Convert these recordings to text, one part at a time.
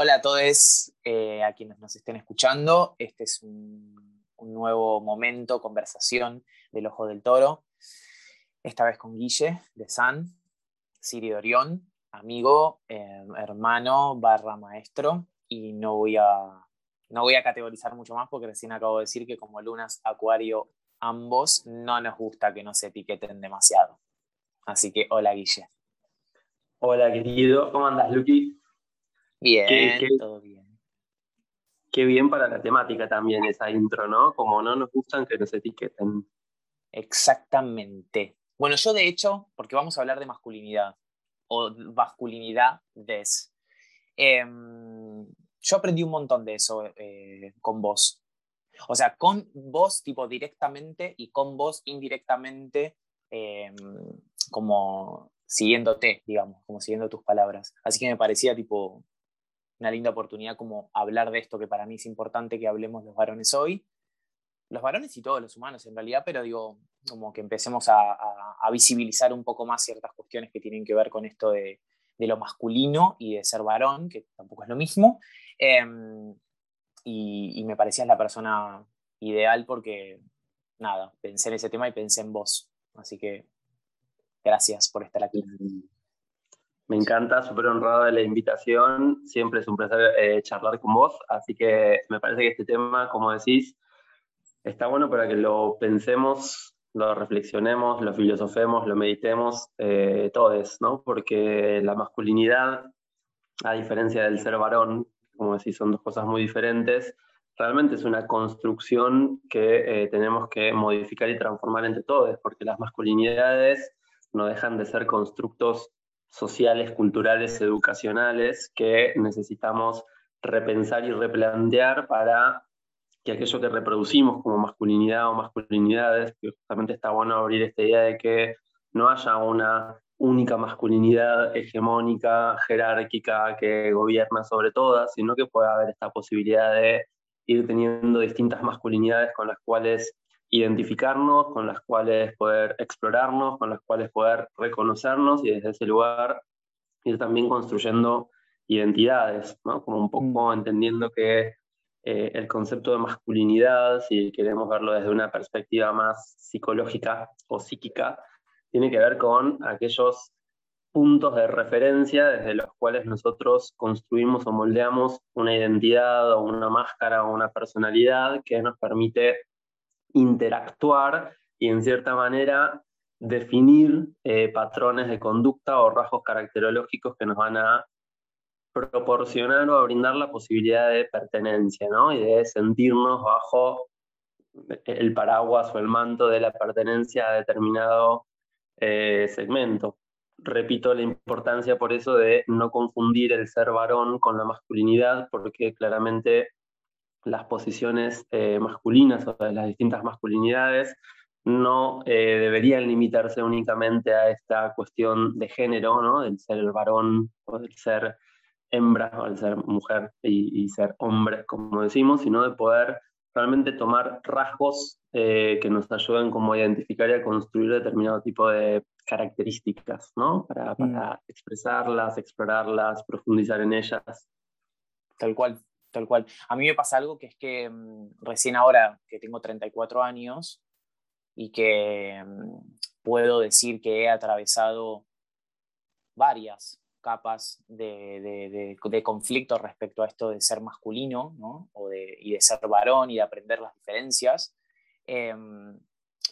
Hola a todos eh, a quienes nos estén escuchando. Este es un, nuevo momento, conversación del Ojo del Toro. Esta vez con Guille de San, Siri Orión, amigo, eh, hermano, barra maestro. Y no voy, a, no voy a categorizar mucho más porque recién acabo de decir que como Lunas, Acuario, ambos, no nos gusta que nos etiqueten demasiado. Así que hola Guille. Hola querido, ¿cómo andas Luqui? Bien, todo bien. Qué bien para la temática también esa intro, ¿no? Como no nos gustan que nos etiqueten. Exactamente. Bueno, yo de hecho, porque vamos a hablar de masculinidad o masculinidades, eh, yo aprendí un montón de eso eh, con vos. O sea, con vos tipo directamente y con vos indirectamente, em, como siguiéndote, digamos, como siguiendo tus palabras. Así que me parecía tipo una linda oportunidad como hablar de esto que para mí es importante que hablemos los varones hoy. Los varones y todos los humanos en realidad, pero digo, como que empecemos a, visibilizar un poco más ciertas cuestiones que tienen que ver con esto de, lo masculino y de ser varón, que tampoco es lo mismo. Em, y, me parecías la persona ideal porque, nada, pensé en ese tema y pensé en vos. Así que gracias por estar aquí. Me encanta, súper honrado de la invitación. Siempre es un placer eh, charlar con vos. Así que me parece que este tema, como decís, está bueno para que lo pensemos, lo reflexionemos, lo filosofemos, lo meditemos eh, todos, ¿no? Porque la masculinidad, a diferencia del ser varón, como decís, son dos cosas muy diferentes, realmente es una construcción que eh, tenemos que modificar y transformar entre todos, porque las masculinidades no dejan de ser constructos sociales, culturales, educacionales que necesitamos repensar y replantear para que aquello que reproducimos como masculinidad o masculinidades, que justamente está bueno abrir esta idea de que no haya una única masculinidad hegemónica, jerárquica, que gobierna sobre todas, sino que pueda haber esta posibilidad de ir teniendo distintas masculinidades con las cuales identificarnos, con las cuales poder explorarnos, con las cuales poder reconocernos y desde ese lugar ir también construyendo identidades, ¿no? como un poco mm. entendiendo que eh, el concepto de masculinidad, si queremos verlo desde una perspectiva más psicológica o psíquica, tiene que ver con aquellos puntos de referencia desde los cuales nosotros construimos o moldeamos una identidad o una máscara o una personalidad que nos permite interactuar y en cierta manera definir eh, patrones de conducta o rasgos caracterológicos que nos van a proporcionar o a brindar la posibilidad de pertenencia, ¿no? Y de sentirnos bajo el paraguas o el manto de la pertenencia a determinado eh, segmento. Repito la importancia por eso de no confundir el ser varón con la masculinidad, porque claramente las posiciones eh, masculinas o de las distintas masculinidades no eh, deberían limitarse únicamente a esta cuestión de género, ¿no? del ser el varón o del ser hembra o del ser mujer y, ser hombre, como decimos, sino de poder realmente tomar rasgos eh, que nos ayuden como a identificar y a construir determinado tipo de características, ¿no? Para, para mm. expresarlas, explorarlas, profundizar en ellas. Tal cual tal cual. A mí me pasa algo que es que mm, recién ahora que tengo 34 años y que mm, puedo decir que he atravesado varias capas de, conflicto respecto a esto de ser masculino y de ser varón y de aprender las diferencias, em,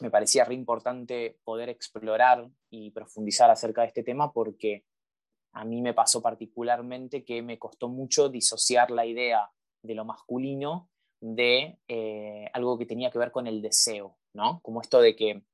me parecía re importante poder explorar y profundizar acerca de este tema porque a mí me pasó particularmente que me costó mucho disociar la idea de lo masculino de eh, algo que tenía que ver con el deseo, ¿no? Como esto de que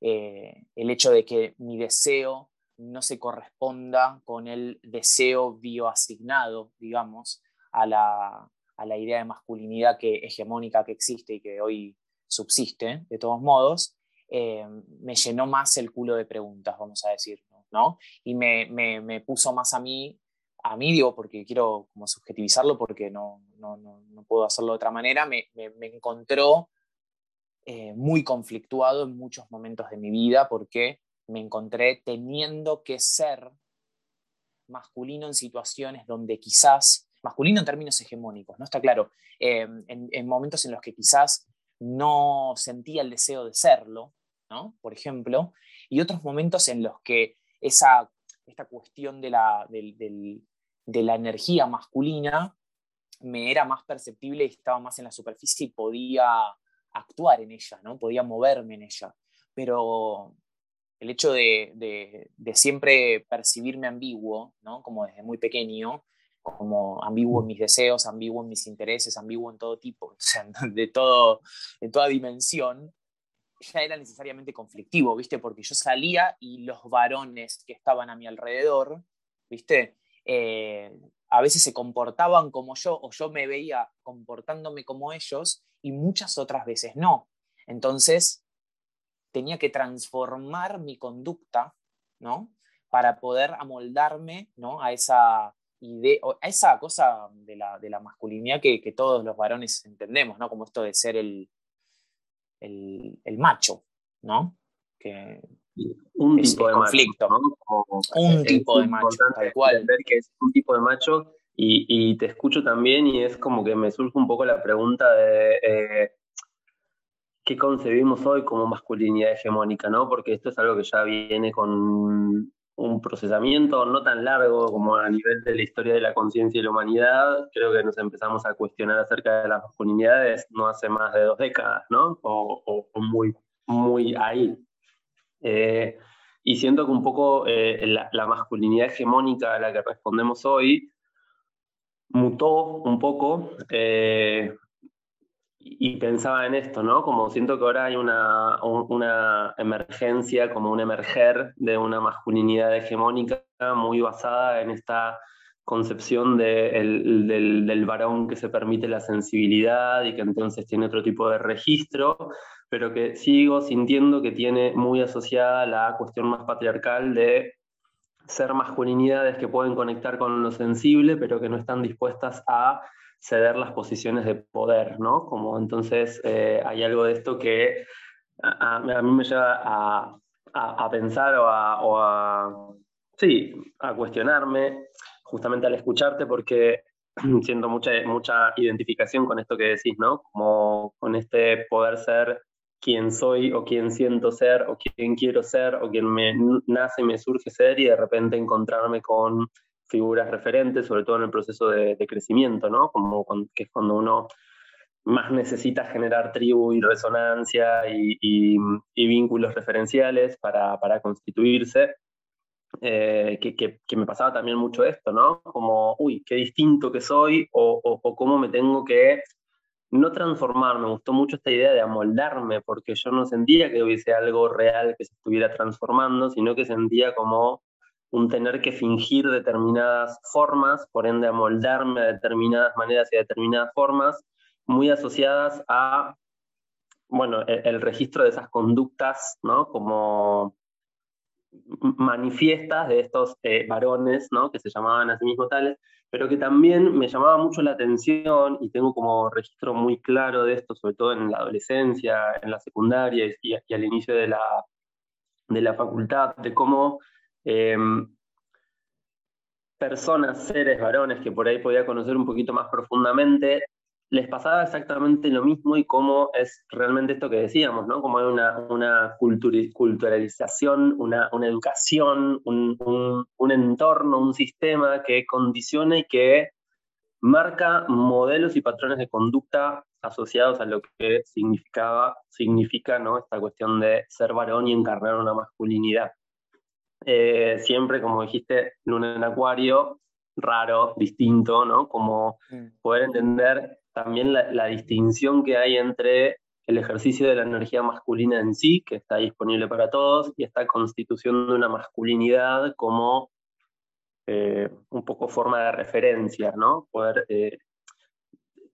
eh, el hecho de que mi deseo no se corresponda con el deseo bioasignado, digamos, a la, idea de masculinidad que, hegemónica que existe y que hoy subsiste, de todos modos, eh, me llenó más el culo de preguntas, vamos a decir, ¿no? Y me, puso más a mí, a mí digo, porque quiero como subjetivizarlo, porque no, no, puedo hacerlo de otra manera, me, encontró eh, muy conflictuado en muchos momentos de mi vida, porque me encontré teniendo que ser masculino en situaciones donde quizás masculino en términos hegemónicos, ¿no? Está claro, eh, en, momentos en los que quizás no sentía el deseo de serlo, ¿no? Por ejemplo, y otros momentos en los que esa, esta cuestión de la, de la energía masculina me era más perceptible y estaba más en la superficie y podía actuar en ella, ¿no? Podía moverme en ella. Pero el hecho de, siempre percibirme ambiguo, ¿no? Como desde muy pequeño, como ambiguo en mis deseos, ambiguo en mis intereses, ambiguo en todo tipo, de, todo, de toda dimensión, ya era necesariamente conflictivo, ¿viste? Porque yo salía y los varones que estaban a mi alrededor, ¿viste? Eh, a veces se comportaban como yo o yo me veía comportándome como ellos y muchas otras veces no. Entonces, tenía que transformar mi conducta, ¿no? Para poder amoldarme, ¿no? A esa idea, a esa cosa de la, de la masculinidad que, que, todos los varones entendemos, ¿no? Como esto de ser el, el, el macho, ¿no? Que, un tipo de conflicto. Macho, un tipo de macho, tal cual. que es un tipo de macho y, y, te escucho también y es como que me surge un poco la pregunta de eh, qué concebimos hoy como masculinidad hegemónica, ¿no? Porque esto es algo que ya viene con un procesamiento no tan largo como a nivel de la historia de la conciencia y la humanidad. Creo que nos empezamos a cuestionar acerca de las masculinidades no hace más de dos décadas, ¿no? O, muy, muy ahí. Eh, y siento que un poco eh, la, masculinidad hegemónica a la que respondemos hoy mutó un poco eh, y pensaba en esto, ¿no? Como siento que ahora hay una, una emergencia, como un emerger de una masculinidad hegemónica muy basada en esta concepción del, del, varón que se permite la sensibilidad y que entonces tiene otro tipo de registro, pero que sigo sintiendo que tiene muy asociada la cuestión más patriarcal de ser masculinidades que pueden conectar con lo sensible, pero que no están dispuestas a ceder las posiciones de poder, ¿no? Como entonces eh, hay algo de esto que a, mí me lleva a, a, pensar o a, o a, sí, a cuestionarme justamente al escucharte porque siento mucha, mucha identificación con esto que decís, ¿no? Como con este poder ser quien soy o quien siento ser o quien quiero ser o quien me nace y me surge ser y de repente encontrarme con figuras referentes, sobre todo en el proceso de, crecimiento, ¿no? Como que es cuando uno más necesita generar tribu y resonancia y, y, vínculos referenciales para, para constituirse. Eh, que, me pasaba también mucho esto, ¿no? Como, uy, qué distinto que soy o, o, cómo me tengo que no transformar. Me gustó mucho esta idea de amoldarme, porque yo no sentía que hubiese algo real que se estuviera transformando, sino que sentía como un tener que fingir determinadas formas, por ende amoldarme a determinadas maneras y a determinadas formas, muy asociadas a, bueno, el, el registro de esas conductas, ¿no? Como manifiestas de estos eh, varones, ¿no? que se llamaban a sí mismos tales, pero que también me llamaba mucho la atención y tengo como registro muy claro de esto, sobre todo en la adolescencia, en la secundaria y, al inicio de la, de la facultad, de cómo em, personas, seres, varones que por ahí podía conocer un poquito más profundamente, les pasaba exactamente lo mismo y cómo es realmente esto que decíamos, ¿no? Como hay una, culturalización, una, una educación, un, un, entorno, un sistema que condiciona y que marca modelos y patrones de conducta asociados a lo que significaba, significa ¿no? esta cuestión de ser varón y encarnar una masculinidad. Eh, siempre, como dijiste, luna en acuario, raro, distinto, ¿no? Como mm. poder entender también la, distinción que hay entre el ejercicio de la energía masculina en sí, que está disponible para todos, y esta constitución de una masculinidad como eh, un poco forma de referencia, ¿no? Poder eh,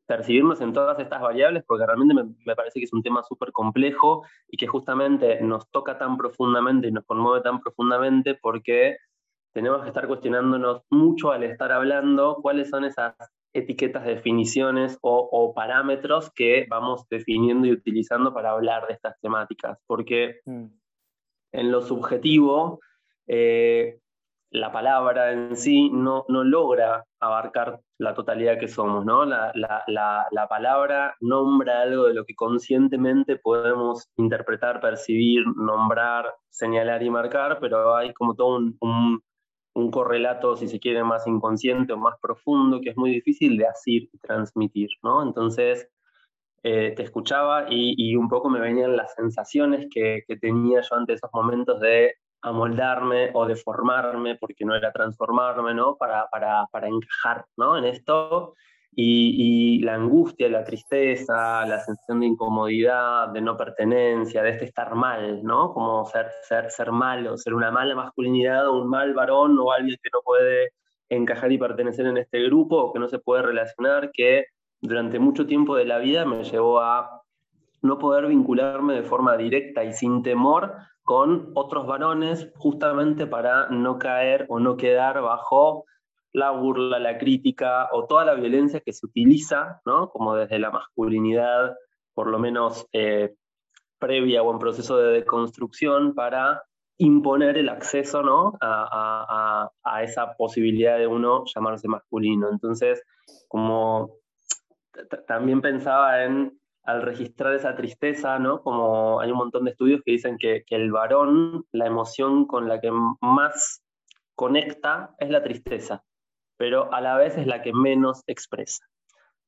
percibirnos en todas estas variables, porque realmente me, me parece que es un tema súper complejo y que justamente nos toca tan profundamente y nos conmueve tan profundamente porque tenemos que estar cuestionándonos mucho al estar hablando cuáles son esas etiquetas, definiciones o, parámetros que vamos definiendo y utilizando para hablar de estas temáticas, porque mm. en lo subjetivo, eh, la palabra en sí no, no logra abarcar la totalidad que somos, ¿no? La, palabra nombra algo de lo que conscientemente podemos interpretar, percibir, nombrar, señalar y marcar, pero hay como todo un, correlato, si se quiere, más inconsciente o más profundo, que es muy difícil de asir y transmitir, ¿no? Entonces, eh, te escuchaba y, un poco me venían las sensaciones que, que tenía yo ante esos momentos de amoldarme o deformarme, porque no era transformarme, ¿no? Para, para, para encajar, ¿no? En esto. Y, la angustia, la tristeza, la sensación de incomodidad, de no pertenencia, de este estar mal, ¿no? Como ser, ser, ser malo, ser una mala masculinidad o un mal varón o alguien que no puede encajar y pertenecer en este grupo o que no se puede relacionar, que durante mucho tiempo de la vida me llevó a no poder vincularme de forma directa y sin temor con otros varones justamente para no caer o no quedar bajo la burla, la crítica o toda la violencia que se utiliza, ¿no? como desde la masculinidad, por lo menos eh, previa o en proceso de deconstrucción, para imponer el acceso ¿no? a, a esa posibilidad de uno llamarse masculino. Entonces, como también pensaba en al registrar esa tristeza, ¿no? Como hay un montón de estudios que dicen que, el varón, la emoción con la que más conecta es la tristeza, pero a la vez es la que menos expresa,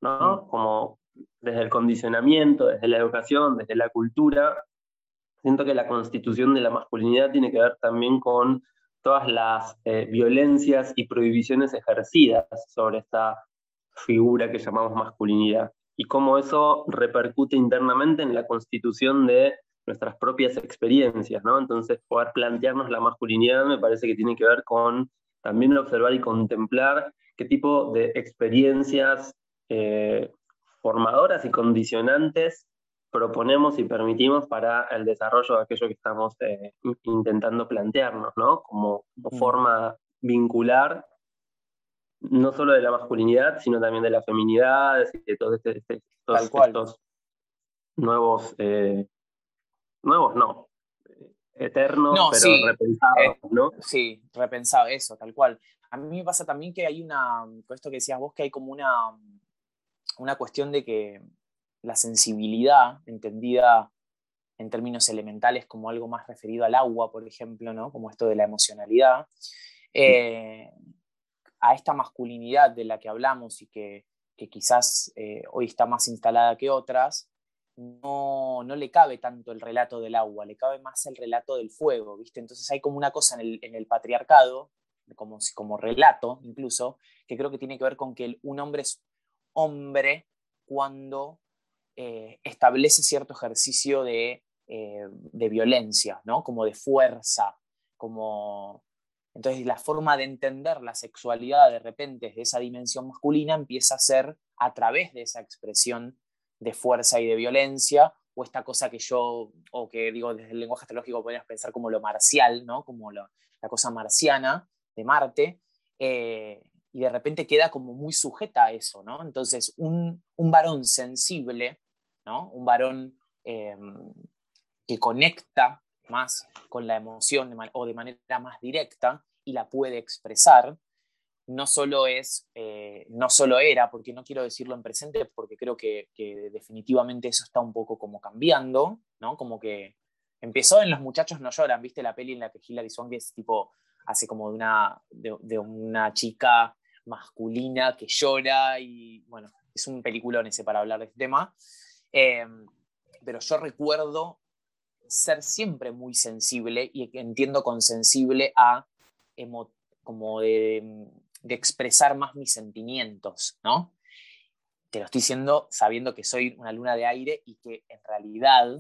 ¿no? Mm. Como desde el condicionamiento, desde la educación, desde la cultura, siento que la constitución de la masculinidad tiene que ver también con todas las eh, violencias y prohibiciones ejercidas sobre esta figura que llamamos masculinidad y cómo eso repercute internamente en la constitución de nuestras propias experiencias, ¿no? Entonces, poder plantearnos la masculinidad me parece que tiene que ver con también observar y contemplar qué tipo de experiencias eh, formadoras y condicionantes proponemos y permitimos para el desarrollo de aquello que estamos eh, intentando plantearnos, ¿no? Como, como mm. forma vincular no solo de la masculinidad, sino también de la feminidad, de todos este, este, estos, nuevos, eh, nuevos no, eternos, pero repensados, eh, ¿no? Sí, repensado, eso, tal cual. A mí me pasa también que hay una, con esto que decías vos, que hay como una, una cuestión de que la sensibilidad, entendida en términos elementales como algo más referido al agua, por ejemplo, ¿no? como esto de la emocionalidad, eh, a esta masculinidad de la que hablamos y que, quizás eh, hoy está más instalada que otras, no, le cabe tanto el relato del agua, le cabe más el relato del fuego, ¿viste? Entonces hay como una cosa en el, patriarcado, como, como relato incluso, que creo que tiene que ver con que un hombre es hombre cuando eh, establece cierto ejercicio de, eh, de, violencia, ¿no? Como de fuerza, como, entonces la forma de entender la sexualidad de repente desde esa dimensión masculina empieza a ser a través de esa expresión de fuerza y de violencia, o esta cosa que yo, o que digo desde el lenguaje astrológico podrías pensar como lo marcial, ¿no? como la cosa marciana de Marte, eh, y de repente queda como muy sujeta a eso. ¿no? Entonces un, varón sensible, ¿no? un varón em, que conecta más con la emoción o de manera más directa y la puede expresar, no solo es, eh, no solo era, porque no quiero decirlo en presente, porque creo que, definitivamente eso está un poco como cambiando, ¿no? Como que empezó en Los muchachos no lloran, ¿viste la peli en la que Hilary Swank es tipo, hace como de una, de, una chica masculina que llora y bueno, es un peliculón ese para hablar de este tema. Eh, pero yo recuerdo ser siempre muy sensible y entiendo con sensible a como de, expresar más mis sentimientos, ¿no? Te lo estoy diciendo sabiendo que soy una luna de aire y que en realidad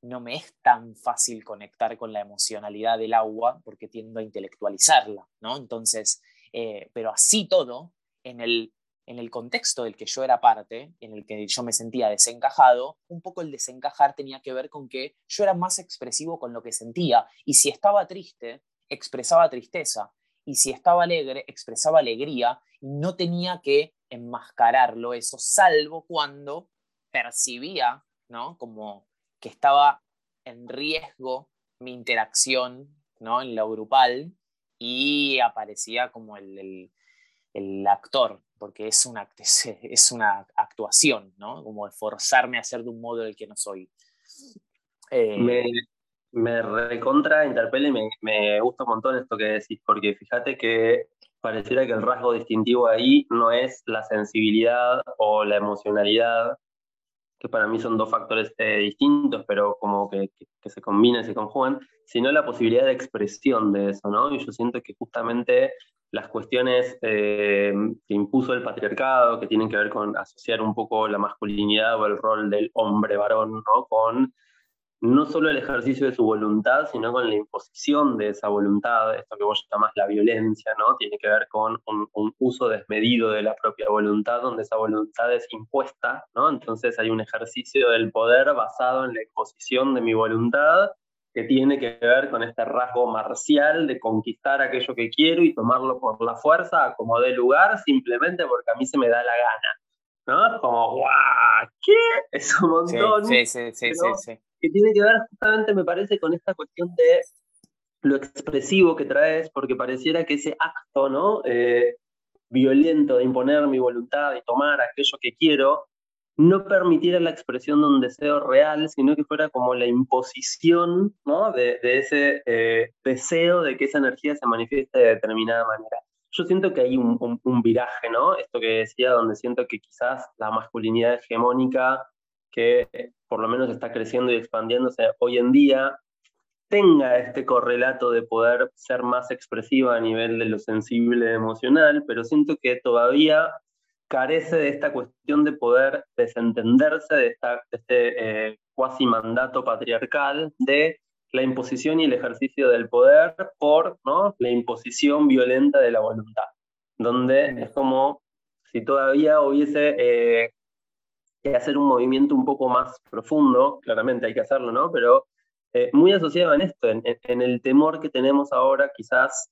no me es tan fácil conectar con la emocionalidad del agua porque tiendo a intelectualizarla, ¿no? Entonces, eh, pero así todo, en el en el contexto del que yo era parte, en el que yo me sentía desencajado, un poco el desencajar tenía que ver con que yo era más expresivo con lo que sentía y si estaba triste, expresaba tristeza y si estaba alegre, expresaba alegría y no tenía que enmascararlo eso, salvo cuando percibía, ¿no? Como que estaba en riesgo mi interacción, ¿no? En lo grupal y aparecía como el, actor, porque es una, es una actuación, ¿no? Como de forzarme a ser de un modo el que no soy. Eh, me, recontra, interpela y me, me gusta un montón esto que decís, porque fíjate que pareciera que el rasgo distintivo ahí no es la sensibilidad o la emocionalidad, que para mí son dos factores eh, distintos, pero como que, se combinan, se conjugan, sino la posibilidad de expresión de eso, ¿no? Y yo siento que justamente las cuestiones eh, que impuso el patriarcado, que tienen que ver con asociar un poco la masculinidad o el rol del hombre varón, ¿no? Con no solo el ejercicio de su voluntad, sino con la imposición de esa voluntad, esto que vos llamás la violencia, ¿no? Tiene que ver con un, uso desmedido de la propia voluntad, donde esa voluntad es impuesta, ¿no? Entonces hay un ejercicio del poder basado en la imposición de mi voluntad, que tiene que ver con este rasgo marcial de conquistar aquello que quiero y tomarlo por la fuerza, como de lugar, simplemente porque a mí se me da la gana. ¿No? Como, ¡guau! ¿Qué? Es un montón. Sí, sí, sí, sí, sí que tiene que ver justamente, me parece, con esta cuestión de lo expresivo que traes, porque pareciera que ese acto ¿no? Eh, violento de imponer mi voluntad y tomar aquello que quiero, no permitiera la expresión de un deseo real, sino que fuera como la imposición ¿no? de, ese eh, deseo de que esa energía se manifieste de determinada manera. Yo siento que hay un, viraje, ¿no? Esto que decía, donde siento que quizás la masculinidad hegemónica que por lo menos está creciendo y expandiéndose hoy en día, tenga este correlato de poder ser más expresiva a nivel de lo sensible emocional, pero siento que todavía carece de esta cuestión de poder desentenderse de, este eh, cuasi mandato patriarcal de la imposición y el ejercicio del poder por ¿no? la imposición violenta de la voluntad, donde es como si todavía hubiese eh, que hacer un movimiento un poco más profundo, claramente hay que hacerlo, ¿no? Pero eh, muy asociado en esto, en, el temor que tenemos ahora quizás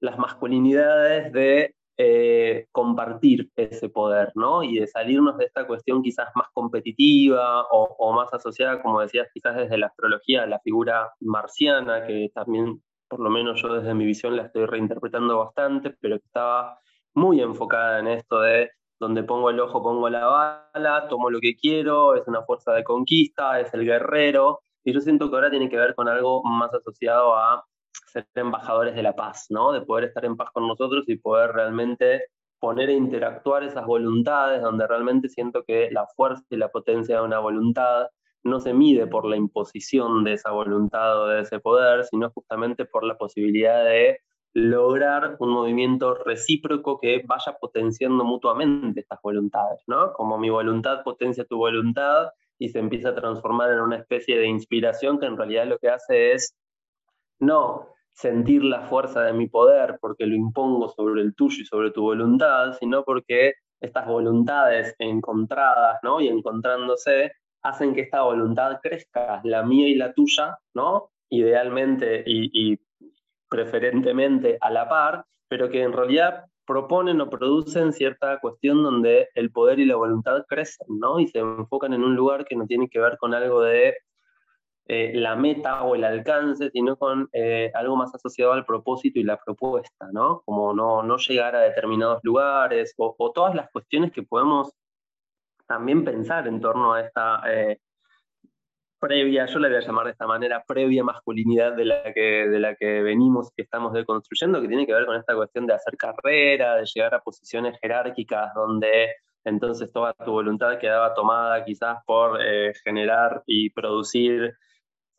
las masculinidades de eh, compartir ese poder, ¿no? Y de salirnos de esta cuestión quizás más competitiva o, o, más asociada, como decías, quizás desde la astrología, la figura marciana, que también, por lo menos yo desde mi visión, la estoy reinterpretando bastante, pero que estaba muy enfocada en esto de donde pongo el ojo, pongo la bala, tomo lo que quiero, es una fuerza de conquista, es el guerrero, y yo siento que ahora tiene que ver con algo más asociado a ser embajadores de la paz, ¿no? De poder estar en paz con nosotros y poder realmente poner e interactuar esas voluntades, donde realmente siento que la fuerza y la potencia de una voluntad no se mide por la imposición de esa voluntad o de ese poder, sino justamente por la posibilidad de lograr un movimiento recíproco que vaya potenciando mutuamente estas voluntades, ¿no? Como mi voluntad potencia tu voluntad y se empieza a transformar en una especie de inspiración que en realidad lo que hace es no sentir la fuerza de mi poder porque lo impongo sobre el tuyo y sobre tu voluntad, sino porque estas voluntades encontradas, ¿no? Y encontrándose hacen que esta voluntad crezca, la mía y la tuya, ¿no? Idealmente y, preferentemente a la par, pero que en realidad proponen o producen cierta cuestión donde el poder y la voluntad crecen, ¿no? Y se enfocan en un lugar que no tiene que ver con algo de eh, la meta o el alcance, sino con eh, algo más asociado al propósito y la propuesta, ¿no? Como no, no llegar a determinados lugares o, todas las cuestiones que podemos también pensar en torno a esta eh, previa, yo la voy a llamar de esta manera, previa masculinidad de la que, de la que venimos y estamos deconstruyendo, que tiene que ver con esta cuestión de hacer carrera, de llegar a posiciones jerárquicas donde entonces toda tu voluntad quedaba tomada quizás por generar y producir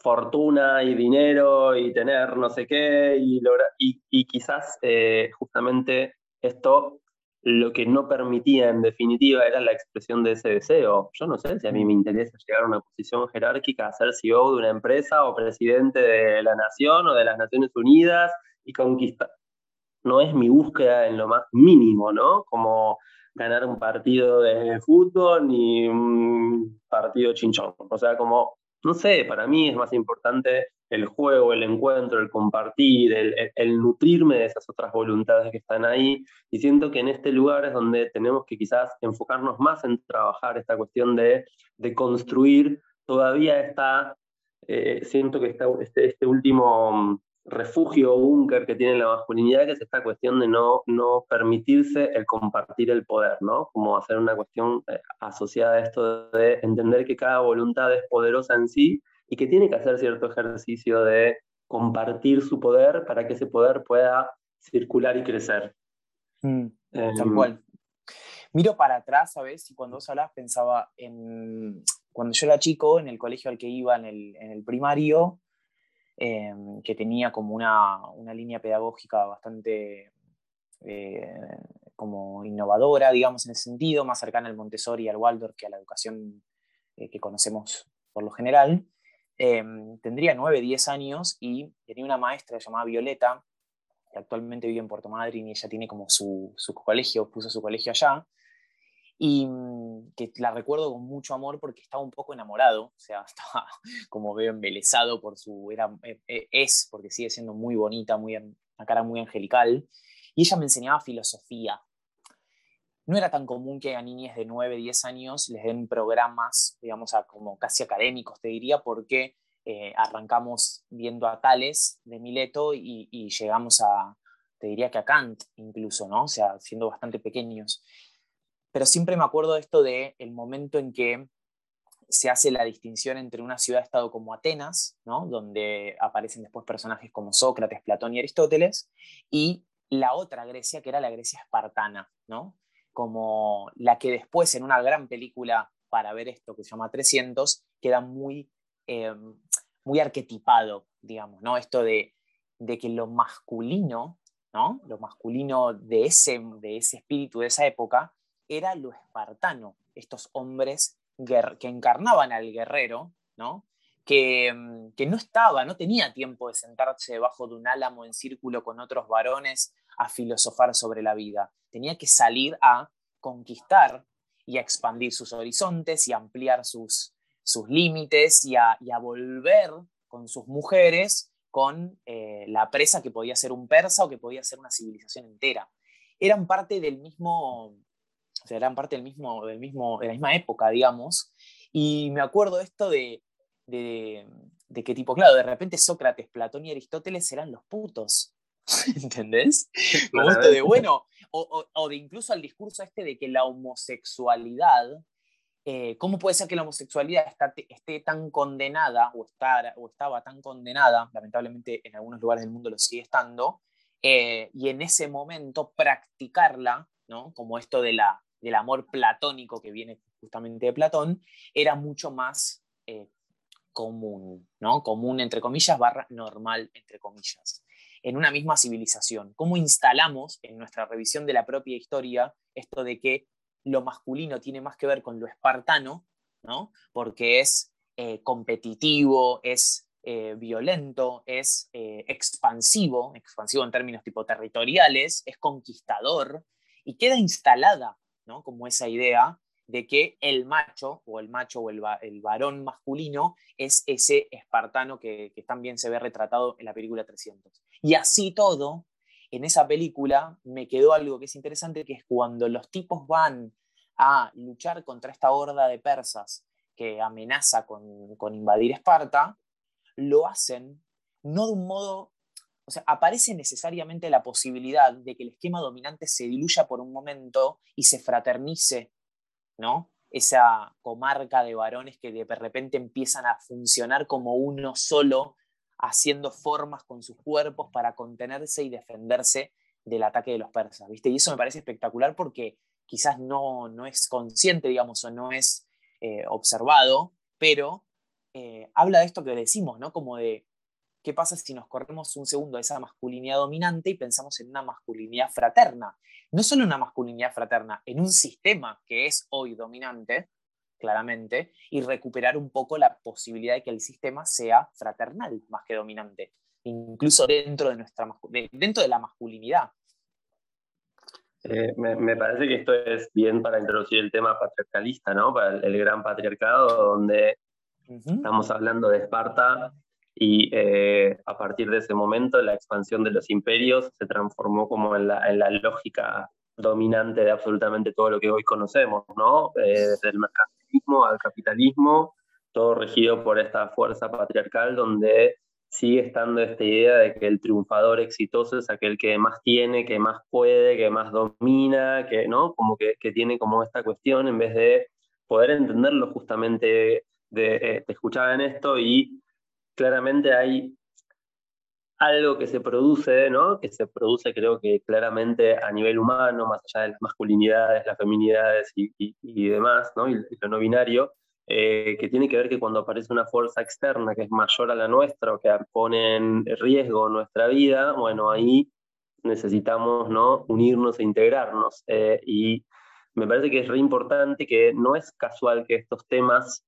fortuna y dinero y tener no sé qué y, y, y quizás eh, justamente esto lo que no permitía en definitiva era la expresión de ese deseo. Yo no sé si a mí me interesa llegar a una posición jerárquica, ser CEO de una empresa o presidente de la nación o de las Naciones Unidas y conquistar. No es mi búsqueda en lo más mínimo, ¿no? Como ganar un partido de fútbol ni un partido chinchón. O sea, como, no sé, para mí es más importante el juego, el encuentro, el compartir, el, nutrirme de esas otras voluntades que están ahí. Y siento que en este lugar es donde tenemos que quizás enfocarnos más en trabajar esta cuestión de, construir. Todavía está, eh, siento que está este, este último refugio o búnker que tiene la masculinidad, que es esta cuestión de no, no permitirse el compartir el poder, ¿no? Como hacer una cuestión eh, asociada a esto de entender que cada voluntad es poderosa en sí y que tiene que hacer cierto ejercicio de compartir su poder para que ese poder pueda circular y crecer. Mm, tal em, cual. Miro para atrás, ¿sabes? Y cuando vos hablabas pensaba en cuando yo era chico, en el colegio al que iba en el, en el primario, em, que tenía como una, una línea pedagógica bastante eh, como innovadora, digamos, en ese sentido, más cercana al Montessori y al Waldorf que a la educación eh, que conocemos por lo general. Em, tendría 9, 10 años y tenía una maestra llamada Violeta, que actualmente vive en Puerto Madryn y ella tiene como su, su colegio, puso su colegio allá y mm, que la recuerdo con mucho amor porque estaba un poco enamorado, o sea, estaba como veo embelesado por su, era, eh, eh, es, porque sigue siendo muy bonita, muy, una cara muy angelical, y ella me enseñaba filosofía. No era tan común que a niñas de 9, 10 años les den programas, digamos, a, como casi académicos, te diría, porque eh, arrancamos viendo a Tales de Mileto y, y llegamos a, te diría que a Kant incluso, ¿no? O sea, siendo bastante pequeños pero siempre me acuerdo de esto de el momento en que se hace la distinción entre una ciudad-estado como Atenas, ¿no? donde aparecen después personajes como Sócrates, Platón y Aristóteles, y la otra Grecia, que era la Grecia espartana, ¿no? como la que después en una gran película para ver esto que se llama 300, queda muy, em, muy arquetipado, digamos, ¿no? esto de, de que lo masculino, ¿no? lo masculino de ese, de ese espíritu de esa época, era lo espartano, estos hombres que encarnaban al guerrero, ¿no? Que, mm, que, no estaba, no tenía tiempo de sentarse debajo de un álamo en círculo con otros varones a filosofar sobre la vida. Tenía que salir a conquistar y a expandir sus horizontes y ampliar sus, sus límites y a, volver con sus mujeres con eh, la presa que podía ser un persa o que podía ser una civilización entera. Eran parte del mismo, o sea, eran parte del mismo, del mismo, de la misma época, digamos. Y me acuerdo esto de, de, de que, tipo, claro, de repente Sócrates, Platón y Aristóteles eran los putos. ¿Entendés? Como esto de, bueno, o, o, de incluso al discurso este de que la homosexualidad, eh, ¿cómo puede ser que la homosexualidad esté tan condenada o, estar, o estaba tan condenada, lamentablemente en algunos lugares del mundo lo sigue estando, eh, y en ese momento practicarla, ¿no? Como esto de la, del amor platónico que viene justamente de Platón, era mucho más eh, común, ¿no? Común entre comillas, barra normal entre comillas, en una misma civilización. ¿Cómo instalamos en nuestra revisión de la propia historia esto de que lo masculino tiene más que ver con lo espartano, ¿no? Porque es eh, competitivo, es eh, violento, es expansivo, expansivo en términos tipo territoriales, es conquistador, y queda instalada como esa idea de que el macho o el macho o el, varón masculino es ese espartano que, también se ve retratado en la película 300. Y así todo, en esa película me quedó algo que es interesante, que es cuando los tipos van a luchar contra esta horda de persas que amenaza con, con invadir Esparta, lo hacen no de un modo o sea, aparece necesariamente la posibilidad de que el esquema dominante se diluya por un momento y se fraternice, ¿no? Esa comarca de varones que de repente empiezan a funcionar como uno solo, haciendo formas con sus cuerpos para contenerse y defenderse del ataque de los persas, ¿viste? Y eso me parece espectacular porque quizás no, no es consciente, digamos, o no es eh, observado, pero eh, habla de esto que decimos, ¿no? Como de ¿Qué pasa si nos corremos un segundo a esa masculinidad dominante y pensamos en una masculinidad fraterna? No solo una masculinidad fraterna, en un sistema que es hoy dominante, claramente, y recuperar un poco la posibilidad de que el sistema sea fraternal más que dominante, incluso dentro de, nuestra, dentro de la masculinidad. Eh, me, parece que esto es bien para introducir el tema patriarcalista, ¿no? Para el, gran patriarcado, donde estamos hablando de Esparta y eh, a partir de ese momento la expansión de los imperios se transformó como en la, en la lógica dominante de absolutamente todo lo que hoy conocemos, ¿no? Eh, desde el mercantilismo al capitalismo, todo regido por esta fuerza patriarcal donde sigue estando esta idea de que el triunfador exitoso es aquel que más tiene, que más puede, que más domina, que, ¿no? Como que, tiene como esta cuestión en vez de poder entenderlo justamente, de, eh, en esto y claramente hay algo que se produce, ¿no? Que se produce creo que claramente a nivel humano, más allá de las masculinidades, las feminidades y, y, demás, ¿no? Y, lo no binario, eh, que tiene que ver que cuando aparece una fuerza externa que es mayor a la nuestra o que pone en riesgo nuestra vida, bueno, ahí necesitamos ¿no? unirnos e integrarnos. Eh, y me parece que es re importante que no es casual que estos temas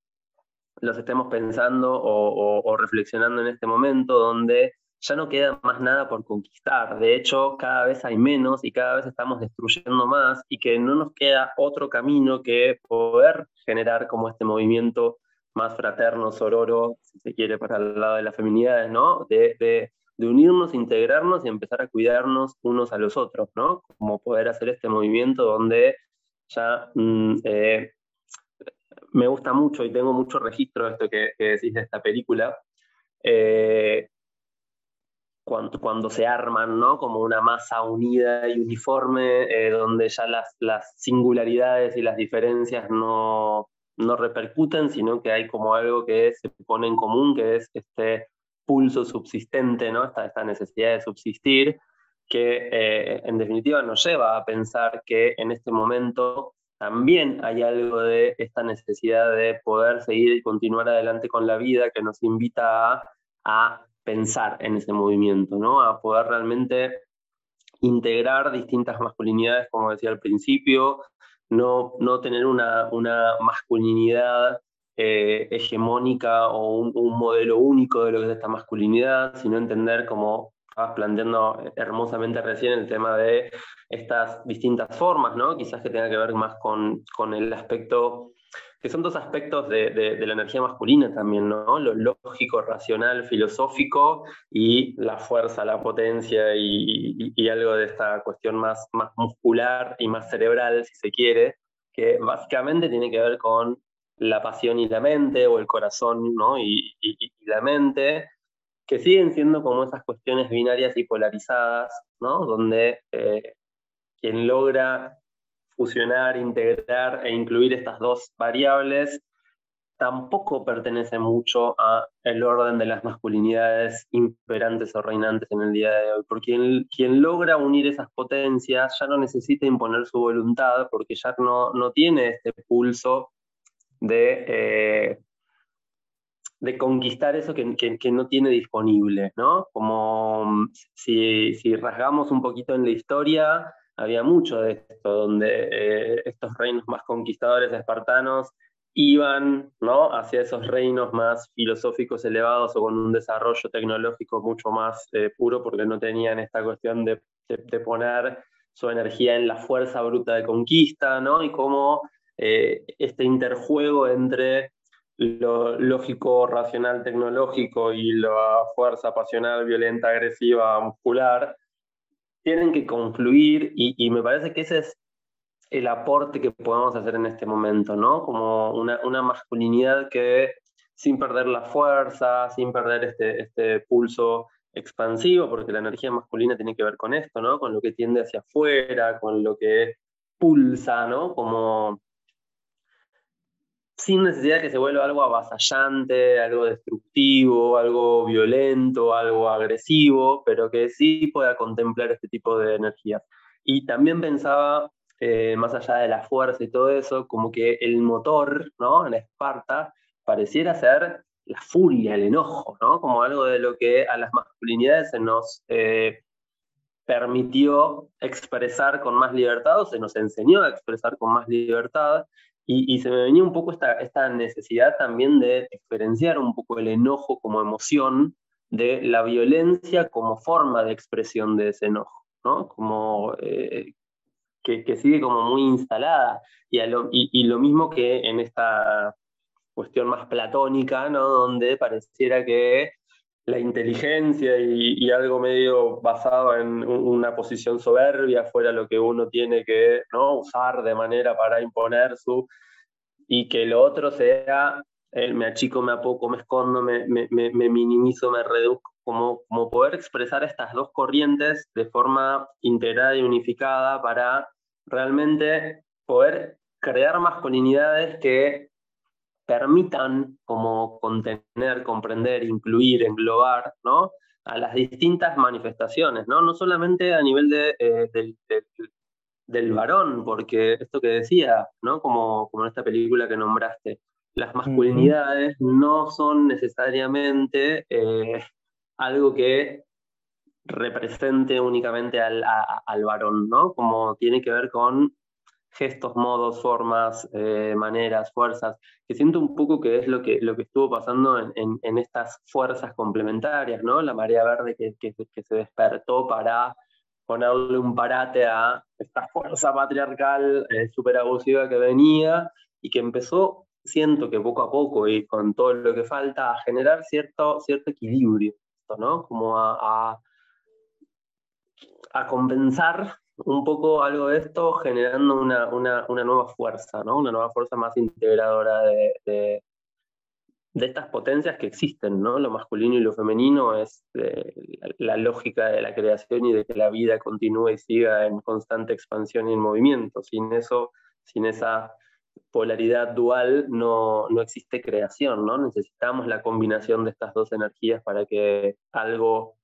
los estemos pensando o, o reflexionando en este momento donde ya no queda más nada por conquistar. De hecho, cada vez hay menos y cada vez estamos destruyendo más y que no nos queda otro camino que poder generar como este movimiento más fraterno, sororo, si se quiere, para el lado de las feminidades, ¿no? De, de, unirnos, integrarnos y empezar a cuidarnos unos a los otros, ¿no? Como poder hacer este movimiento donde ya mm, eh, me gusta mucho y tengo mucho registro de esto que, decís de esta película. Eh, cuando, cuando, se arman ¿no? como una masa unida y uniforme, eh, donde ya las, las, singularidades y las diferencias no, no, repercuten, sino que hay como algo que se pone en común, que es este pulso subsistente, ¿no? esta, esta necesidad de subsistir, que eh, en definitiva nos lleva a pensar que en este momento también hay algo de esta necesidad de poder seguir y continuar adelante con la vida que nos invita a, pensar en ese movimiento, ¿no? A poder realmente integrar distintas masculinidades, como decía al principio, no, no tener una, una masculinidad eh, hegemónica o un, modelo único de lo que es esta masculinidad, sino entender como estabas planteando hermosamente recién el tema de estas distintas formas, ¿no? Quizás que tenga que ver más con, con el aspecto que son dos aspectos de, la energía masculina también, ¿no? Lo lógico, racional, filosófico y la fuerza, la potencia y, algo de esta cuestión más, más muscular y más cerebral, si se quiere, que básicamente tiene que ver con la pasión y la mente, o el corazón ¿no? y, la mente, que siguen siendo como esas cuestiones binarias y polarizadas, ¿no? donde eh, quien logra fusionar, integrar e incluir estas dos variables, tampoco pertenece mucho a el orden de las masculinidades imperantes o reinantes en el día de hoy, porque quien, logra unir esas potencias ya no necesita imponer su voluntad, porque ya no, no tiene este pulso de, eh, de conquistar eso que, que, no tiene disponible, ¿no? Como mm, si, si rasgamos un poquito en la historia, había mucho de esto, donde eh, estos reinos más conquistadores espartanos iban ¿no? hacia esos reinos más filosóficos elevados o con un desarrollo tecnológico mucho más eh, puro, porque no tenían esta cuestión de, poner su energía en la fuerza bruta de conquista, ¿no? y cómo eh, este interjuego entre lo lógico, racional, tecnológico y la fuerza pasional, violenta, agresiva, muscular, tienen que confluir y, me parece que ese es el aporte que podemos hacer en este momento, ¿no? Como una, una masculinidad que sin perder la fuerza, sin perder este, este pulso expansivo, porque la energía masculina tiene que ver con esto, ¿no? Con lo que tiende hacia afuera, con lo que pulsa, ¿no? Como sin necesidad de que se vuelva algo avasallante, algo destructivo, algo violento, algo agresivo, pero que sí pueda contemplar este tipo de energías. Y también pensaba, eh, más allá de la fuerza y todo eso, como que el motor, ¿no? En Esparta, pareciera ser la furia, el enojo, ¿no? Como algo de lo que a las masculinidades se nos eh, permitió expresar con más libertad o se nos enseñó a expresar con más libertad y, se me venía un poco esta, esta necesidad también de diferenciar un poco el enojo como emoción de la violencia como forma de expresión de ese enojo, ¿no? Como eh, que, que, sigue como muy instalada. Y, lo, y, lo, mismo que en esta cuestión más platónica, ¿no? Donde pareciera que la inteligencia y, algo medio basado en una posición soberbia fuera lo que uno tiene que ¿no? usar de manera para imponer su... y que lo otro sea eh, me achico, me apoco, me escondo, me, me, me, minimizo, me reduzco, como, como poder expresar estas dos corrientes de forma integrada y unificada para realmente poder crear masculinidades que permitan como contener, comprender, incluir, englobar, ¿no? a las distintas manifestaciones, ¿no? No solamente a nivel de, eh, del, del, varón, porque esto que decía, ¿no? Como, como en esta película que nombraste, las masculinidades no son necesariamente eh, algo que represente únicamente al, al, varón, ¿no? Como tiene que ver con gestos, modos, formas, eh, maneras, fuerzas, que siento un poco que es lo que, lo que estuvo pasando en, en, estas fuerzas complementarias, ¿no? La marea verde que, que, se despertó para ponerle un parate a esta fuerza patriarcal eh, súper abusiva que venía y que empezó, siento que poco a poco y con todo lo que falta, a generar cierto, cierto equilibrio, ¿no? Como a, a compensar un poco algo de esto generando una, nueva fuerza, ¿no? Una nueva fuerza más integradora de, de, estas potencias que existen, ¿no? Lo masculino y lo femenino es eh, la lógica de la creación y de que la vida continúe y siga en constante expansión y en movimiento. Sin eso, sin esa polaridad dual no, no existe creación, ¿no? Necesitamos la combinación de estas dos energías para que algo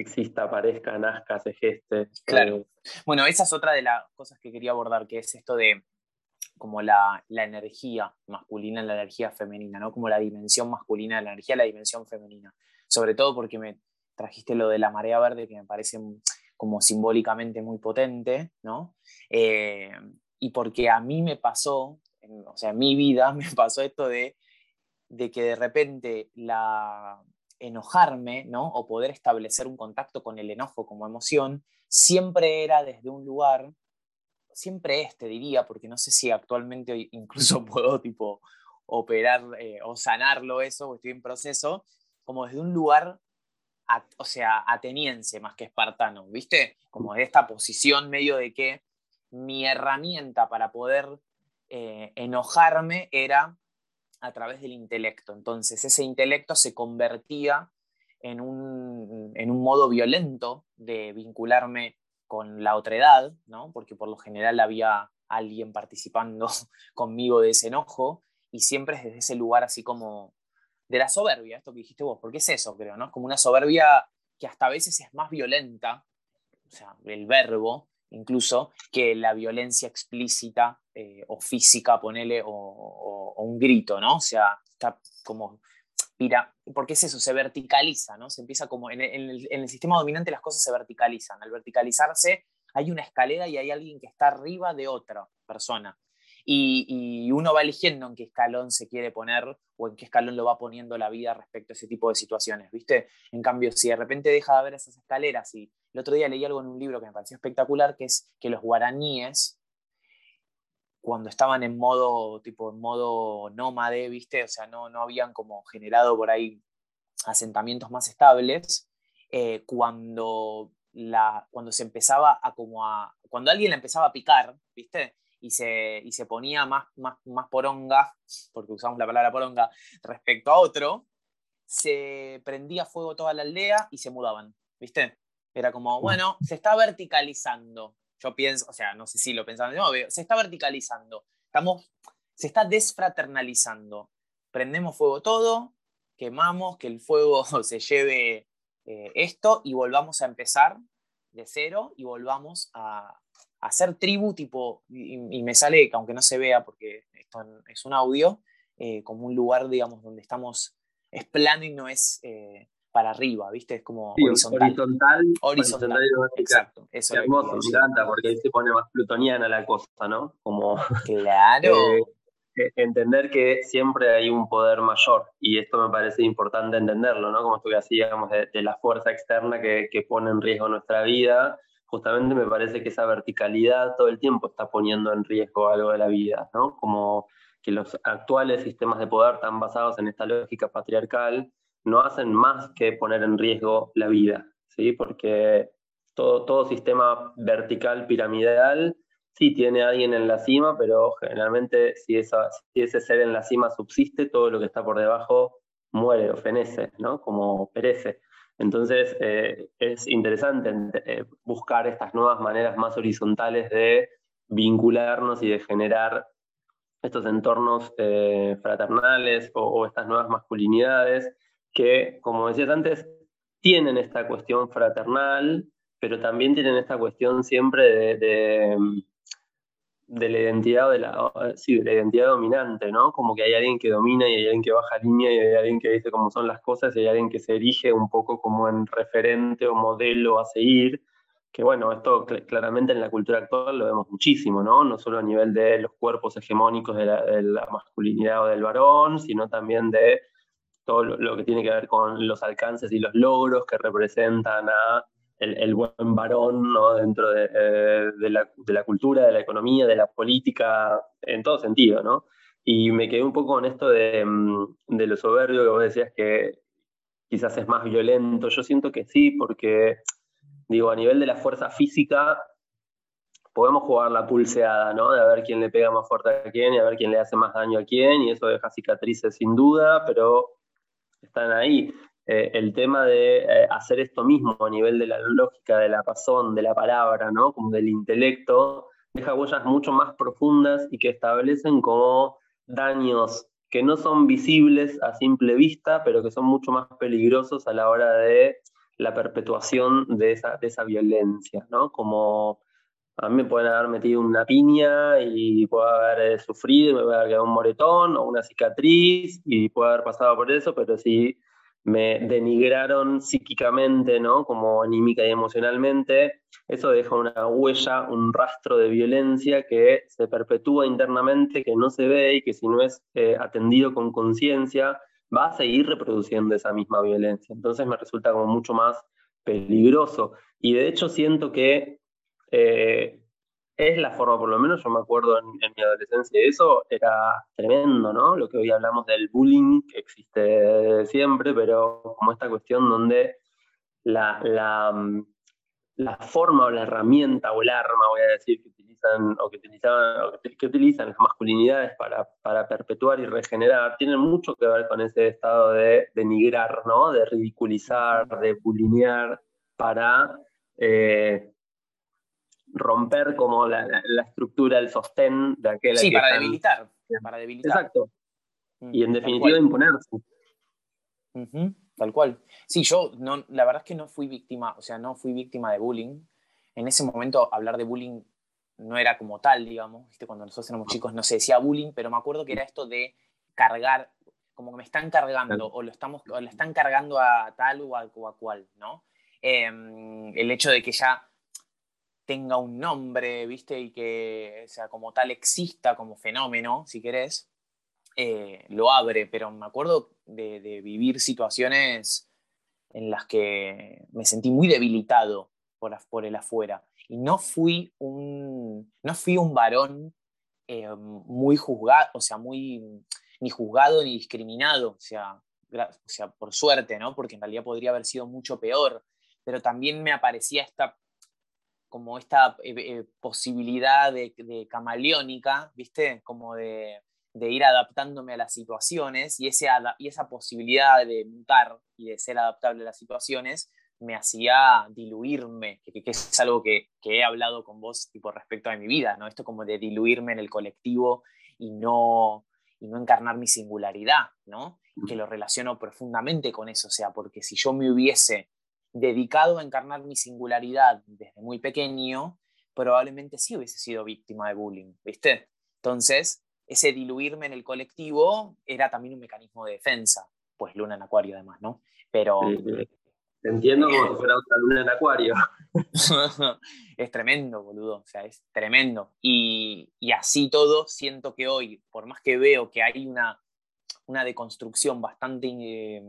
exista, aparezca, nazca, se geste. Claro. Eh, bueno, esa es otra de las cosas que quería abordar, que es esto de como la, la, energía masculina, la energía femenina, ¿no? Como la dimensión masculina de la energía, la dimensión femenina. Sobre todo porque me trajiste lo de la marea verde, que me parece como simbólicamente muy potente, ¿no? Eh, y porque a mí me pasó, o sea, en mi vida me pasó esto de, de que de repente la, enojarme, ¿no? O poder establecer un contacto con el enojo como emoción, siempre era desde un lugar, siempre este diría, porque no sé si actualmente incluso puedo tipo operar eh, o sanarlo eso, o estoy en proceso, como desde un lugar, o sea, ateniense más que espartano, ¿viste? Como de esta posición medio de que mi herramienta para poder eh, enojarme era a través del intelecto. Entonces ese intelecto se convertía en un, en un modo violento de vincularme con la otredad, ¿no? porque por lo general había alguien participando conmigo de ese enojo, y siempre es desde ese lugar así como de la soberbia, esto que dijiste vos, porque es eso, creo, ¿no? Es como una soberbia que hasta a veces es más violenta, o sea, el verbo, incluso, que la violencia explícita eh, o física, ponele, o, un grito, ¿no? O sea, está como, mira, porque es eso, se verticaliza, ¿no? Se empieza como, en el, sistema dominante las cosas se verticalizan. Al verticalizarse hay una escalera y hay alguien que está arriba de otra persona. Y, uno va eligiendo en qué escalón se quiere poner o en qué escalón lo va poniendo la vida respecto a ese tipo de situaciones, ¿viste? En cambio, si de repente deja de haber esas escaleras y el otro día leí algo en un libro que me pareció espectacular, que es que los guaraníes cuando estaban en modo, tipo, modo nómade, ¿viste? O sea, no, no habían como generado por ahí asentamientos más estables, eh, cuando, la, cuando se empezaba a como cuando alguien le empezaba a picar, ¿viste? Y se, y se ponía más, más, más poronga, porque usamos la palabra poronga, respecto a otro, se prendía fuego toda la aldea y se mudaban, ¿viste? Era como, bueno, se está verticalizando, yo pienso, o sea, no sé si lo pensaban, no, se está verticalizando, estamos, se está desfraternalizando. Prendemos fuego todo, quemamos, que el fuego se lleve eh, esto y volvamos a empezar de cero y volvamos a, hacer tribu tipo, y, me sale, aunque no se vea porque esto es un audio, eh, como un lugar, digamos, donde estamos, es plano y no es eh, para arriba, ¿viste? Es como horizontal. Horizontal. Exacto. Eso es hermoso, me encanta, porque ahí se pone más plutoniana la cosa, ¿no? Como. Claro. Eh, eh, entender que siempre hay un poder mayor, y esto me parece importante entenderlo, ¿no? Como esto que hacíamos de, de la fuerza externa que, que pone en riesgo nuestra vida, justamente me parece que esa verticalidad todo el tiempo está poniendo en riesgo algo de la vida, ¿no? Como que los actuales sistemas de poder están basados en esta lógica patriarcal no hacen más que poner en riesgo la vida, ¿sí? porque todo, todo sistema vertical, piramidal, sí tiene a alguien en la cima, pero generalmente si, esa, ese ser en la cima subsiste, todo lo que está por debajo muere o fenece, ¿no? Como perece. Entonces eh, es interesante eh, buscar estas nuevas maneras más horizontales de vincularnos y de generar estos entornos eh, fraternales o, estas nuevas masculinidades que, como decías antes, tienen esta cuestión fraternal, pero también tienen esta cuestión siempre de de la identidad de la, sí, de la identidad dominante, ¿no? Como que hay alguien que domina y hay alguien que baja línea y hay alguien que dice cómo son las cosas y hay alguien que se erige un poco como en referente o modelo a seguir. Que bueno, esto claramente en la cultura actual lo vemos muchísimo, ¿no? No solo a nivel de los cuerpos hegemónicos de la masculinidad o del varón, sino también de todo lo que tiene que ver con los alcances y los logros que representan a el, buen varón dentro de, eh, de, la, cultura, de la economía, de la política, en todo sentido, ¿no? Y me quedé un poco con esto de, mm, de lo soberbio que vos decías que quizás es más violento. Yo siento que sí, porque, digo, a nivel de la fuerza física, podemos jugar la pulseada, ¿no? De a ver quién le pega más fuerte a quién y a ver quién le hace más daño a quién, y eso deja cicatrices sin duda, pero están ahí. Eh, el tema de eh, hacer esto mismo a nivel de la lógica, de la razón, de la palabra, ¿no? Como del intelecto, deja huellas mucho más profundas y que establecen como daños que no son visibles a simple vista, pero que son mucho más peligrosos a la hora de la perpetuación de esa, de esa violencia, ¿no? Como a mí me pueden haber metido una piña y puedo haber eh, sufrido, me puede haber quedado un moretón o una cicatriz y puedo haber pasado por eso, pero si me denigraron psíquicamente, ¿no? Como anímica y emocionalmente, eso deja una huella, un rastro de violencia que se perpetúa internamente, que no se ve y que si no es eh, atendido con conciencia, va a seguir reproduciendo esa misma violencia. Entonces me resulta como mucho más peligroso. Y de hecho siento que eh, es la forma, por lo menos yo me acuerdo en, mi adolescencia, eso era tremendo, ¿no? Lo que hoy hablamos del bullying, que existe siempre, pero como esta cuestión donde la, la, mm, forma o la herramienta o el arma, voy a decir, que utilizan o que, utilizaban, o que, utilizan las masculinidades para, para, perpetuar y regenerar, tienen mucho que ver con ese estado de denigrar, ¿no? De ridiculizar, de bulinear, para... Eh, romper como la, estructura, el sostén de aquel. Sí, para debilitar, para debilitar. Exacto. Mm, y en definitiva imponerse. tal cual. Sí, yo no, la verdad es que no fui víctima, o sea, no fui víctima de bullying. En ese momento hablar de bullying no era como tal, digamos, ¿viste? cuando nosotros éramos chicos no se decía bullying, pero me acuerdo que era esto de cargar, como que me están cargando, o lo estamos, o le están cargando a tal o a, cual, ¿no? Em, el hecho de que ya tenga un nombre, ¿viste? Y que, sea, como tal exista como fenómeno, si querés, eh, lo abre. Pero me acuerdo de, vivir situaciones en las que me sentí muy debilitado por, por el afuera. Y no fui un, no fui un varón eh, muy juzgado, o sea, muy, ni juzgado ni discriminado, o sea, o sea, por suerte, ¿no? Porque en realidad podría haber sido mucho peor, pero también me aparecía esta como esta eh, eh, posibilidad de, camaleónica, ¿viste? Como de, ir adaptándome a las situaciones y, ese, y esa posibilidad de mutar y de ser adaptable a las situaciones me hacía diluirme, que, es algo que, he hablado con vos tipo, respecto a mi vida, ¿no? Esto como de diluirme en el colectivo y no, y no encarnar mi singularidad, ¿no? Que lo relaciono profundamente con eso, o sea, porque si yo me hubiese dedicado a encarnar mi singularidad desde muy pequeño, probablemente sí hubiese sido víctima de bullying, ¿viste? Entonces, ese diluirme en el colectivo era también un mecanismo de defensa, pues luna en acuario además, ¿no? Pero... Entiendo como si fuera otra luna en acuario. es tremendo, boludo, o sea, es tremendo. Y, así todo, siento que hoy, por más que veo que hay una, una deconstrucción bastante... Eh,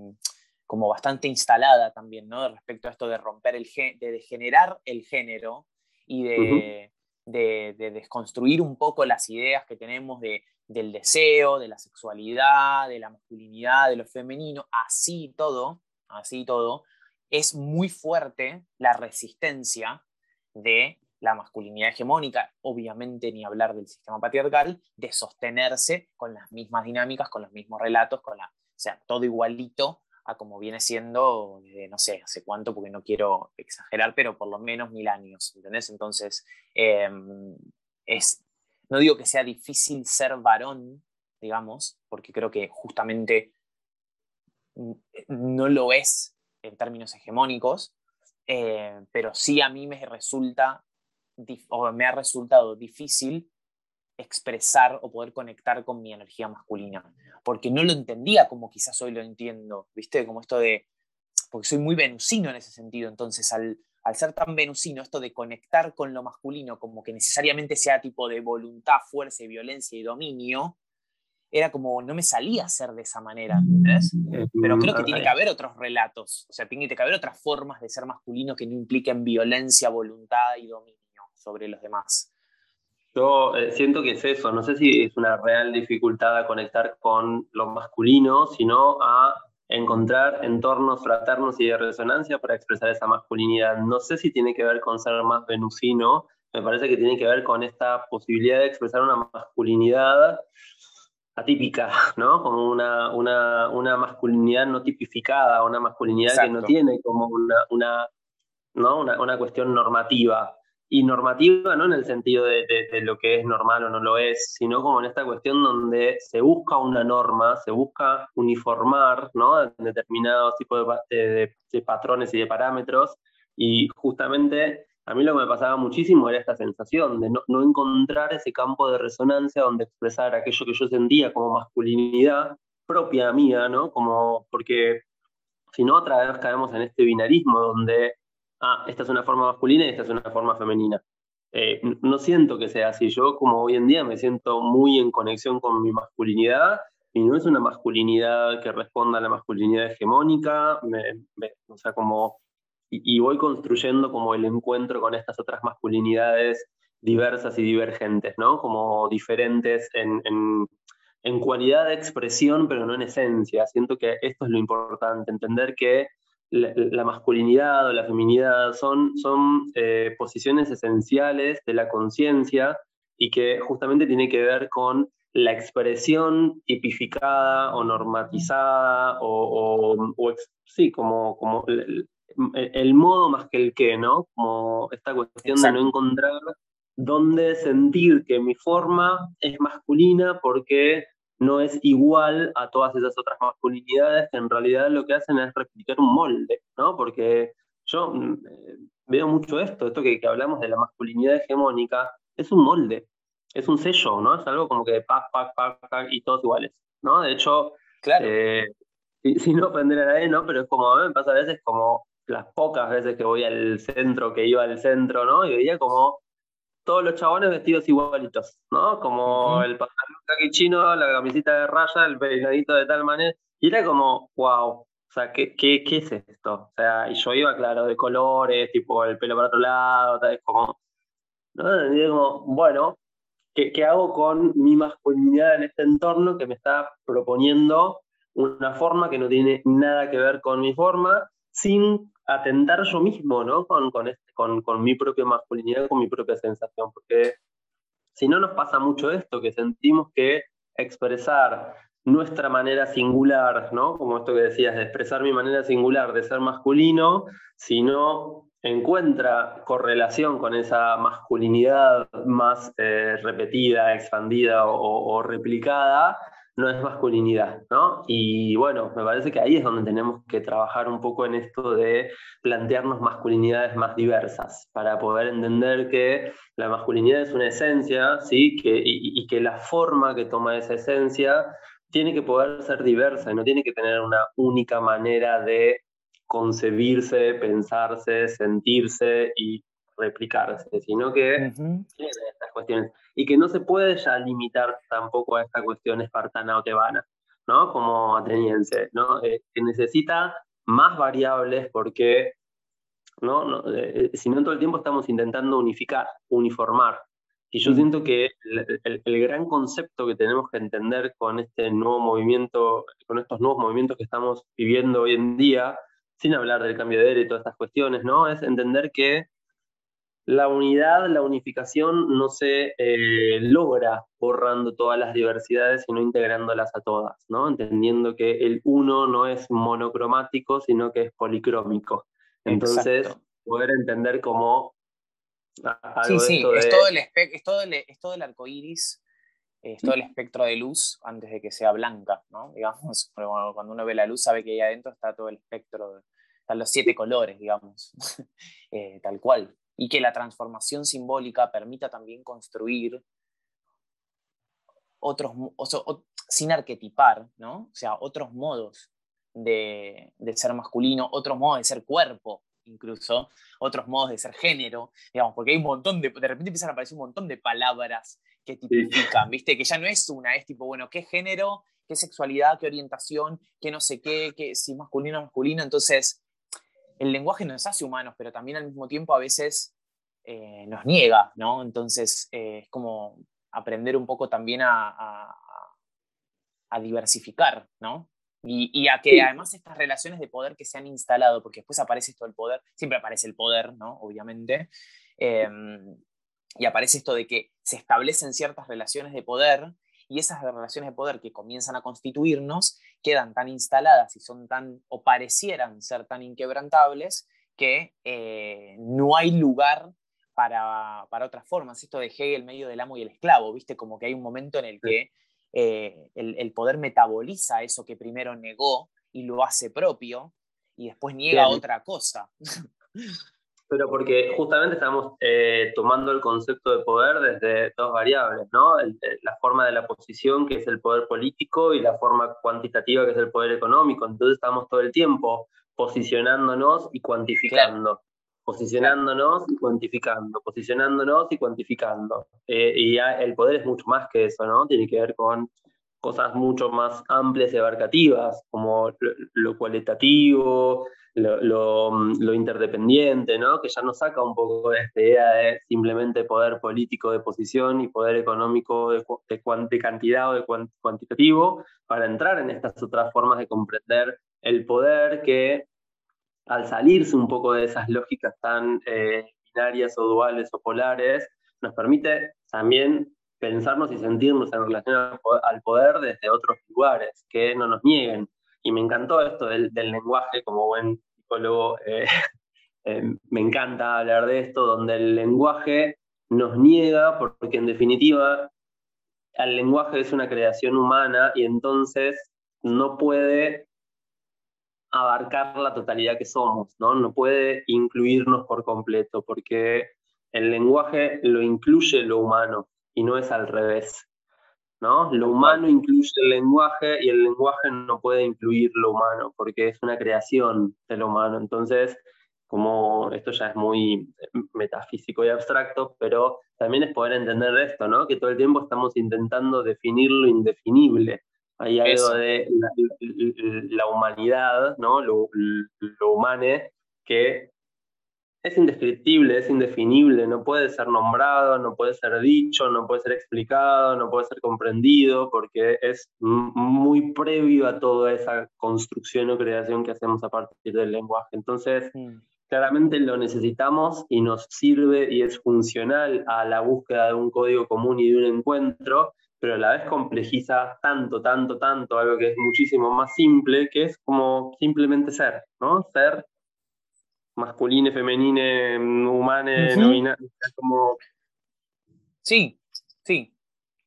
como bastante instalada también, ¿no? Respecto a esto de romper el de degenerar el género y de, de, desconstruir un poco las ideas que tenemos de, del deseo, de la sexualidad, de la masculinidad, de lo femenino, así todo, así todo, es muy fuerte la resistencia de la masculinidad hegemónica, obviamente ni hablar del sistema patriarcal, de sostenerse con las mismas dinámicas, con los mismos relatos, con la, o sea, todo igualito como viene siendo, no sé, hace cuánto, porque no quiero exagerar, pero por lo menos mil años, ¿entendés? Entonces, em, es, no digo que sea difícil ser varón, digamos, porque creo que justamente no lo es en términos hegemónicos, eh, pero sí a mí me resulta o me ha resultado difícil expresar o poder conectar con mi energía masculina, porque no lo entendía como quizás hoy lo entiendo, ¿viste? Como esto de, porque soy muy venusino en ese sentido, entonces al, al ser tan venusino, esto de conectar con lo masculino como que necesariamente sea tipo de voluntad, fuerza y violencia y dominio, era como, no me salía a ser de esa manera, ¿entendés? Pero creo que tiene que haber otros relatos, o sea, tiene que haber otras formas de ser masculino que no impliquen violencia, voluntad y dominio sobre los demás. Yo eh, siento que es eso, no sé si es una real dificultad a conectar con lo masculino, sino a encontrar entornos fraternos y de resonancia para expresar esa masculinidad. No sé si tiene que ver con ser más venusino, me parece que tiene que ver con esta posibilidad de expresar una masculinidad atípica, ¿no? Como una, una, una masculinidad no tipificada, una masculinidad que no tiene como una, una, ¿no? una, una cuestión normativa y normativa, no en el sentido de, lo que es normal o no lo es, sino como en esta cuestión donde se busca una norma, se busca uniformar ¿no? determinados tipos de, patrones y de parámetros, y justamente a mí lo que me pasaba muchísimo era esta sensación de no, encontrar ese campo de resonancia donde expresar aquello que yo sentía como masculinidad propia mía, ¿no? Como, porque si no, otra vez caemos en este binarismo donde ah, esta es una forma masculina y esta es una forma femenina. Eh, no siento que sea así. Yo, como hoy en día, me siento muy en conexión con mi masculinidad y no es una masculinidad que responda a la masculinidad hegemónica, o sea, como, y, voy construyendo como el encuentro con estas otras masculinidades diversas y divergentes, ¿no? Como diferentes en, en, en cualidad de expresión, pero no en esencia. Siento que esto es lo importante, entender que la, masculinidad o la feminidad son, son eh, posiciones esenciales de la conciencia y que justamente tiene que ver con la expresión tipificada o normatizada o, sí, como, como el, modo más que el qué, ¿no? Como esta cuestión de no encontrar dónde sentir que mi forma es masculina porque no es igual a todas esas otras masculinidades que en realidad lo que hacen es replicar un molde, ¿no? Porque yo mm, eh, veo mucho esto, esto que, hablamos de la masculinidad hegemónica, es un molde, es un sello, ¿no? Es algo como que pac, pac, pac, pac y todos iguales, ¿no? De hecho, claro. Eh, sin no ofender a nadie, ¿no? Pero es como, a mí me pasa a veces como las pocas veces que voy al centro, que iba al centro, ¿no? Y veía como todos los chabones vestidos igualitos, ¿no? Como el pantalón kaki chino, la camisita de raya, el peinadito de tal manera. Y era como, wow, o sea, ¿qué, qué, qué es esto? O sea, y yo iba, claro, de colores, tipo el pelo para otro lado, tal, como, ¿no? Y como, bueno, ¿qué, ¿qué hago con mi masculinidad en este entorno que me está proponiendo una forma que no tiene nada que ver con mi forma, sin atentar yo mismo, ¿no? Con, con, este, con, con, mi propia masculinidad, con mi propia sensación, porque si no nos pasa mucho esto, que sentimos que expresar nuestra manera singular, ¿no? Como esto que decías, de expresar mi manera singular de ser masculino, si no encuentra correlación con esa masculinidad más eh, repetida, expandida o, o replicada, no es masculinidad, ¿no? Y bueno, me parece que ahí es donde tenemos que trabajar un poco en esto de plantearnos masculinidades más diversas, para poder entender que la masculinidad es una esencia, ¿sí? Que, y, que la forma que toma esa esencia tiene que poder ser diversa y no tiene que tener una única manera de concebirse, pensarse, sentirse y replicarse, sino que tiene estas cuestiones. Y que no se puede ya limitar tampoco a esta cuestión espartana o tebana, ¿no? Como ateniense, ¿no? Eh, que necesita más variables porque, ¿no? no eh, si no todo el tiempo estamos intentando unificar, uniformar. Y yo siento que el, el, gran concepto que tenemos que entender con este nuevo movimiento, con estos nuevos movimientos que estamos viviendo hoy en día, sin hablar del cambio de era y todas estas cuestiones, ¿no? Es entender que la unidad, la unificación no se eh, logra borrando todas las diversidades, sino integrándolas a todas, ¿no? Entendiendo que el uno no es monocromático, sino que es policrómico. Entonces, poder entender cómo... sí, sí, es, todo el es, todo el, es todo el arco iris, es todo el espectro de luz antes de que sea blanca, ¿no? Digamos, cuando uno ve la luz sabe que ahí adentro está todo el espectro, están los siete colores, digamos, eh, tal cual y que la transformación simbólica permita también construir otros, sin arquetipar, ¿no? O sea, otros modos de, ser masculino, otros modos de ser cuerpo, incluso, otros modos de ser género, digamos, porque hay un montón de, de repente empiezan a aparecer un montón de palabras que tipifican, ¿viste? Que ya no es una, es tipo, bueno, ¿qué género? ¿Qué sexualidad? ¿Qué orientación? ¿Qué no sé qué? qué si masculino o masculino? Entonces, el lenguaje nos hace humanos, pero también al mismo tiempo a veces eh, nos niega, ¿no? Entonces eh, es como aprender un poco también a, a, diversificar, ¿no? Y, a que además estas relaciones de poder que se han instalado, porque después aparece esto del poder, siempre aparece el poder, ¿no? Obviamente, em, y aparece esto de que se establecen ciertas relaciones de poder y esas relaciones de poder que comienzan a constituirnos quedan tan instaladas y son tan, o parecieran ser tan inquebrantables, que eh, no hay lugar para, para, otras formas. Esto de Hegel medio del amo y el esclavo, ¿viste? Como que hay un momento en el que eh, el, poder metaboliza eso que primero negó y lo hace propio y después niega otra cosa. Pero porque justamente estamos eh, tomando el concepto de poder desde dos variables, ¿no? la forma de la posición, que es el poder político, y la forma cuantitativa, que es el poder económico. Entonces estamos todo el tiempo posicionándonos y cuantificando. Posicionándonos y cuantificando, posicionándonos y cuantificando. Eh, y el poder es mucho más que eso, ¿no? Tiene que ver con cosas mucho más amplias y abarcativas, como lo cualitativo, lo, interdependiente, ¿no? que ya nos saca un poco de esta idea de simplemente poder político de posición y poder económico de, de, cantidad o de cuantitativo, para entrar en estas otras formas de comprender el poder que al salirse un poco de esas lógicas tan eh, binarias o duales o polares, nos permite también pensarnos y sentirnos en relación al poder desde otros lugares que no nos nieguen. Y me encantó esto del, del lenguaje, como buen psicólogo, eh, eh, me encanta hablar de esto, donde el lenguaje nos niega, porque en definitiva el lenguaje es una creación humana y entonces no puede abarcar la totalidad que somos, ¿no? No puede incluirnos por completo, porque el lenguaje lo incluye lo humano y no es al revés. ¿No? Lo humano incluye el lenguaje y el lenguaje no puede incluir lo humano porque es una creación de lo humano. Entonces, como esto ya es muy metafísico y abstracto, pero también es poder entender esto, ¿no? Que todo el tiempo estamos intentando definir lo indefinible. Hay algo de la, humanidad, ¿no? Lo, lo humane, que es indescriptible, es indefinible, no puede ser nombrado, no puede ser dicho, no puede ser explicado, no puede ser comprendido, porque es muy previo a toda esa construcción o creación que hacemos a partir del lenguaje. Entonces, claramente lo necesitamos y nos sirve y es funcional a la búsqueda de un código común y de un encuentro, pero a la vez complejiza tanto, tanto, tanto algo que es muchísimo más simple, que es como simplemente ser, ¿no? Ser masculine, femenine, humane, no como... Sí, sí.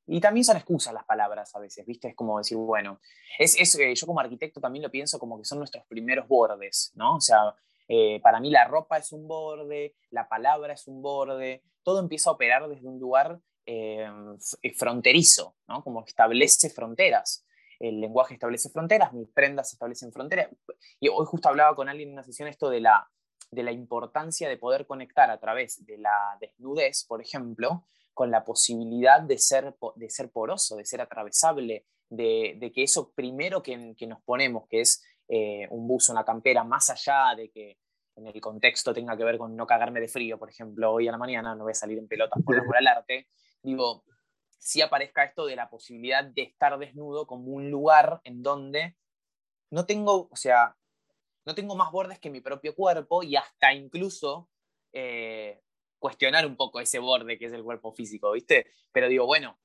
Y también son excusas las palabras a veces, ¿viste? Es como decir, bueno, es, es eh, yo como arquitecto también lo pienso como que son nuestros primeros bordes, ¿no? O sea, eh, para mí la ropa es un borde, la palabra es un borde, todo empieza a operar desde un lugar eh, fronterizo, ¿no? Como establece fronteras. El lenguaje establece fronteras, mis prendas establecen fronteras. Y hoy justo hablaba con alguien en una sesión esto de la, de la importancia de poder conectar a través de la desnudez, por ejemplo, con la posibilidad de ser, de ser poroso, de ser atravesable, de, que eso primero que, nos ponemos, que es eh, un buzo, una campera, más allá de que en el contexto tenga que ver con no cagarme de frío, por ejemplo, hoy a la mañana no voy a salir en pelotas por amor al arte, digo, si aparezca esto de la posibilidad de estar desnudo como un lugar en donde no tengo, o sea, no tengo más bordes que mi propio cuerpo y hasta incluso eh, cuestionar un poco ese borde que es el cuerpo físico, ¿viste? Pero digo, bueno,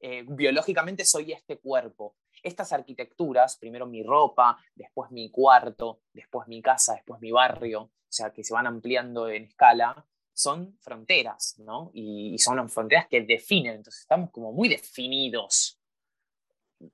eh, biológicamente soy este cuerpo. Estas arquitecturas, primero mi ropa, después mi cuarto, después mi casa, después mi barrio, o sea, que se van ampliando en escala, son fronteras, ¿no? Y, son fronteras que definen, entonces estamos como muy definidos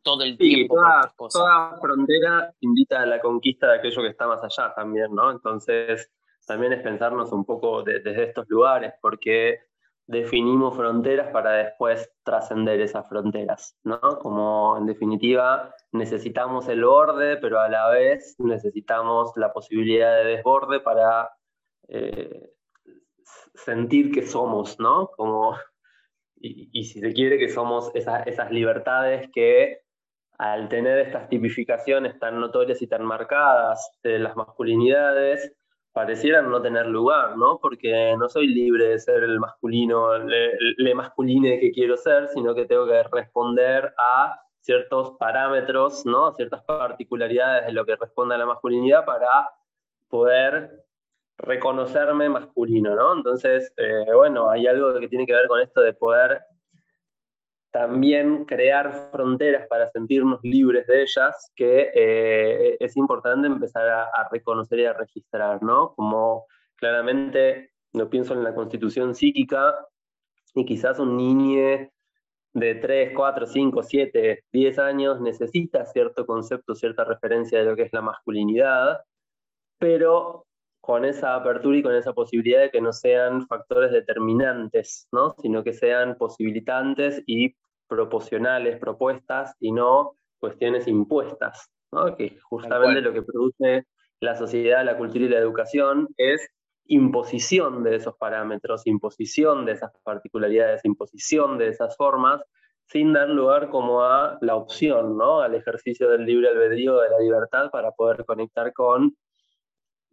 todo el tiempo. Toda, toda frontera invita a la conquista de aquello que está más allá también, ¿no? Entonces, también es pensarnos un poco desde estos lugares, porque definimos fronteras para después trascender esas fronteras, ¿no? Como en definitiva necesitamos el borde, pero a la vez necesitamos la posibilidad de desborde para eh, sentir que somos, ¿no? Como, y, si se quiere que somos esas libertades que al tener estas tipificaciones tan notorias y tan marcadas de las masculinidades, parecieran no tener lugar, ¿no? Porque no soy libre de ser el masculino, le, masculine que quiero ser, sino que tengo que responder a ciertos parámetros, ¿no? Ciertas particularidades de lo que responde a la masculinidad para poder reconocerme masculino, ¿no? Entonces, eh, bueno, hay algo que tiene que ver con esto de poder también crear fronteras para sentirnos libres de ellas, que eh, es importante empezar a, reconocer y a registrar, ¿no? Como claramente no pienso en la constitución psíquica y quizás un niño de 3, 4, 5, 7, 10 años necesita cierto concepto, cierta referencia de lo que es la masculinidad, pero con esa apertura y con esa posibilidad de que no sean factores determinantes, ¿no? sino que sean posibilitantes y proporcionales, propuestas y no cuestiones impuestas, ¿no? que justamente lo que produce la sociedad, la cultura y la educación es imposición de esos parámetros, imposición de esas particularidades, imposición de esas formas, sin dar lugar como a la opción, ¿no? al ejercicio del libre albedrío, de la libertad, para poder conectar con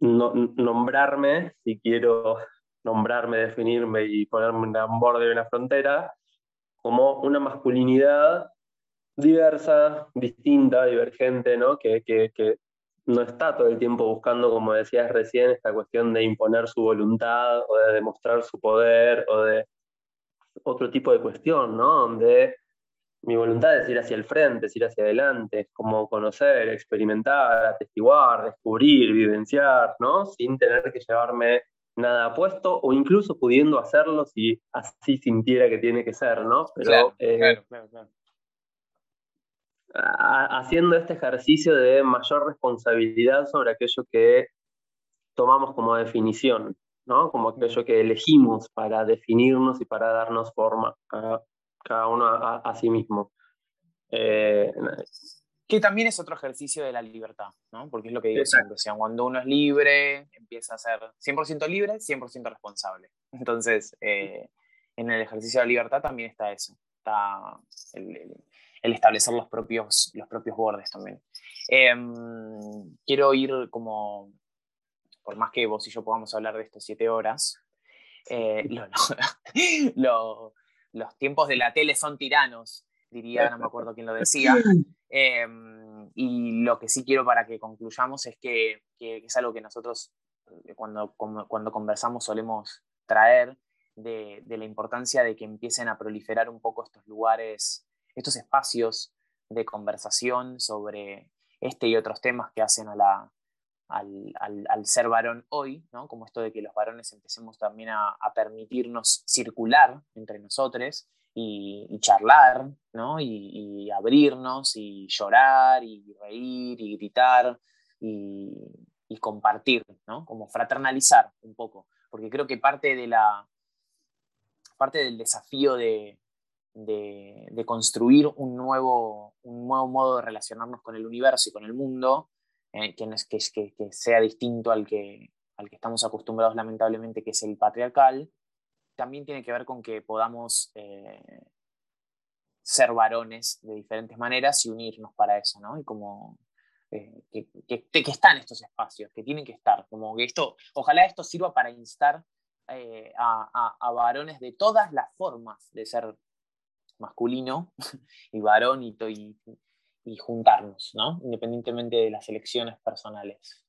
nombrarme, si quiero nombrarme, definirme y ponerme un borde de una frontera, como una masculinidad diversa, distinta, divergente, ¿no? Que, no está todo el tiempo buscando, como decías recién, esta cuestión de imponer su voluntad o de demostrar su poder o de otro tipo de cuestión, ¿no? Mi voluntad es ir hacia el frente, es ir hacia adelante, es como conocer, experimentar, atestiguar, descubrir, vivenciar, ¿no? Sin tener que llevarme nada puesto o incluso pudiendo hacerlo si así sintiera que tiene que ser, ¿no? Pero eh, haciendo este ejercicio de mayor responsabilidad sobre aquello que tomamos como definición, ¿no? Como aquello que elegimos para definirnos y para darnos forma a cada uno a, sí mismo. Eh, que también es otro ejercicio de la libertad, ¿no? Porque es lo que digo siempre, o sea, cuando uno es libre, empieza a ser 100% libre, 100% responsable. Entonces, eh, en el ejercicio de la libertad también está eso, está el, establecer los propios, los propios bordes también. Em, quiero ir como, por más que vos y yo podamos hablar de esto siete horas, eh, los tiempos de la tele son tiranos diría, no me acuerdo quién lo decía. Em, y lo que sí quiero para que concluyamos es que, es algo que nosotros eh, cuando, cuando conversamos solemos traer de, la importancia de que empiecen a proliferar un poco estos lugares, estos espacios de conversación sobre este y otros temas que hacen a la, al, ser varón hoy, ¿no? como esto de que los varones empecemos también a, permitirnos circular entre nosotros y, charlar, ¿no? Y, abrirnos y llorar y reír y gritar y, compartir, ¿no? Como fraternalizar un poco, porque creo que parte de la parte del desafío de, de, construir un nuevo, un nuevo modo de relacionarnos con el universo y con el mundo, eh, que, que, que, sea distinto al que, al que estamos acostumbrados lamentablemente, que es el patriarcal, también tiene que ver con que podamos eh, ser varones de diferentes maneras y unirnos para eso, ¿no? Y como eh, que, que, están estos espacios, que tienen que estar, como que esto, ojalá esto sirva para instar eh, a, varones de todas las formas de ser masculino y varón y, y, y juntarnos, ¿no? Independientemente de las elecciones personales.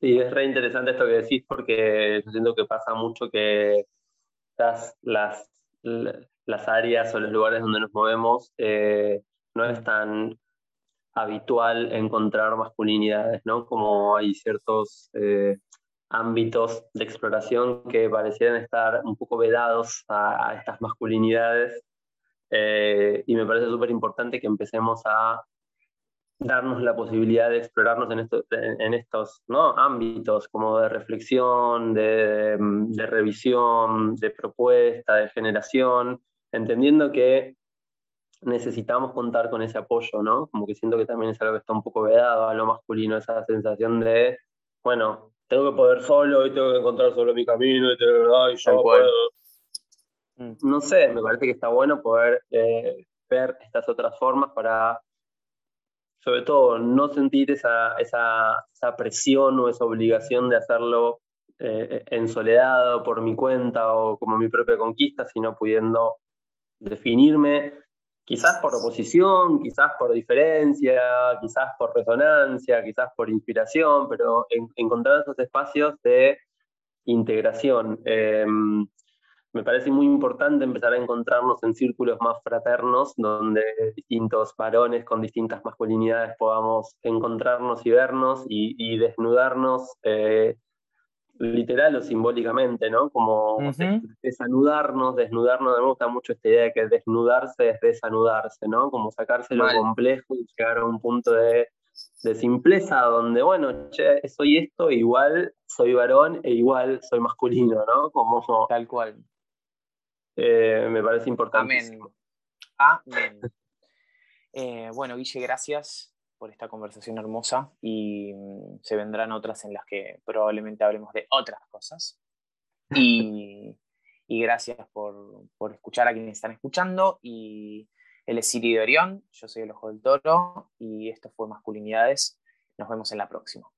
Sí, es re interesante esto que decís porque yo siento que pasa mucho que las, las, las áreas o los lugares donde nos movemos eh, no es tan habitual encontrar masculinidades, ¿no? Como hay ciertos eh, ámbitos de exploración que parecieran estar un poco vedados a, estas masculinidades eh, y me parece súper importante que empecemos a darnos la posibilidad de explorarnos en, en estos ¿no? ámbitos como de reflexión, de, de, revisión, de propuesta, de generación, entendiendo que necesitamos contar con ese apoyo, ¿no? Como que siento que también es algo que está un poco vedado a lo masculino, esa sensación de, bueno, tengo que poder solo y tengo que encontrar solo mi camino y, tengo, y yo puedo. Mm. No sé, me parece que está bueno poder eh, ver estas otras formas para, sobre todo, no sentir esa, esa, esa presión o esa obligación de hacerlo eh, en soledad o por mi cuenta o como mi propia conquista, sino pudiendo definirme quizás por oposición, quizás por diferencia, quizás por resonancia, quizás por inspiración, pero encontrar esos espacios de integración. Em, me parece muy importante empezar a encontrarnos en círculos más fraternos, donde distintos varones con distintas masculinidades podamos encontrarnos y vernos y, desnudarnos eh, literal o simbólicamente, ¿no? Como desanudarnos, desnudarnos, me gusta mucho esta idea de que desnudarse es desanudarse, ¿no? Como sacarse lo complejo y llegar a un punto de, simpleza donde, bueno, che, soy esto, igual soy varón e igual soy masculino, ¿no? Como, Tal cual. Eh, me parece importante. Amén. Amén. Eh, bueno, Guille, gracias por esta conversación hermosa y mm, se vendrán otras en las que probablemente hablemos de otras cosas. Y, gracias por, por, escuchar a quienes están escuchando. Y él es Siri de Orión, yo soy el Ojo del Toro y esto fue Masculinidades. Nos vemos en la próxima.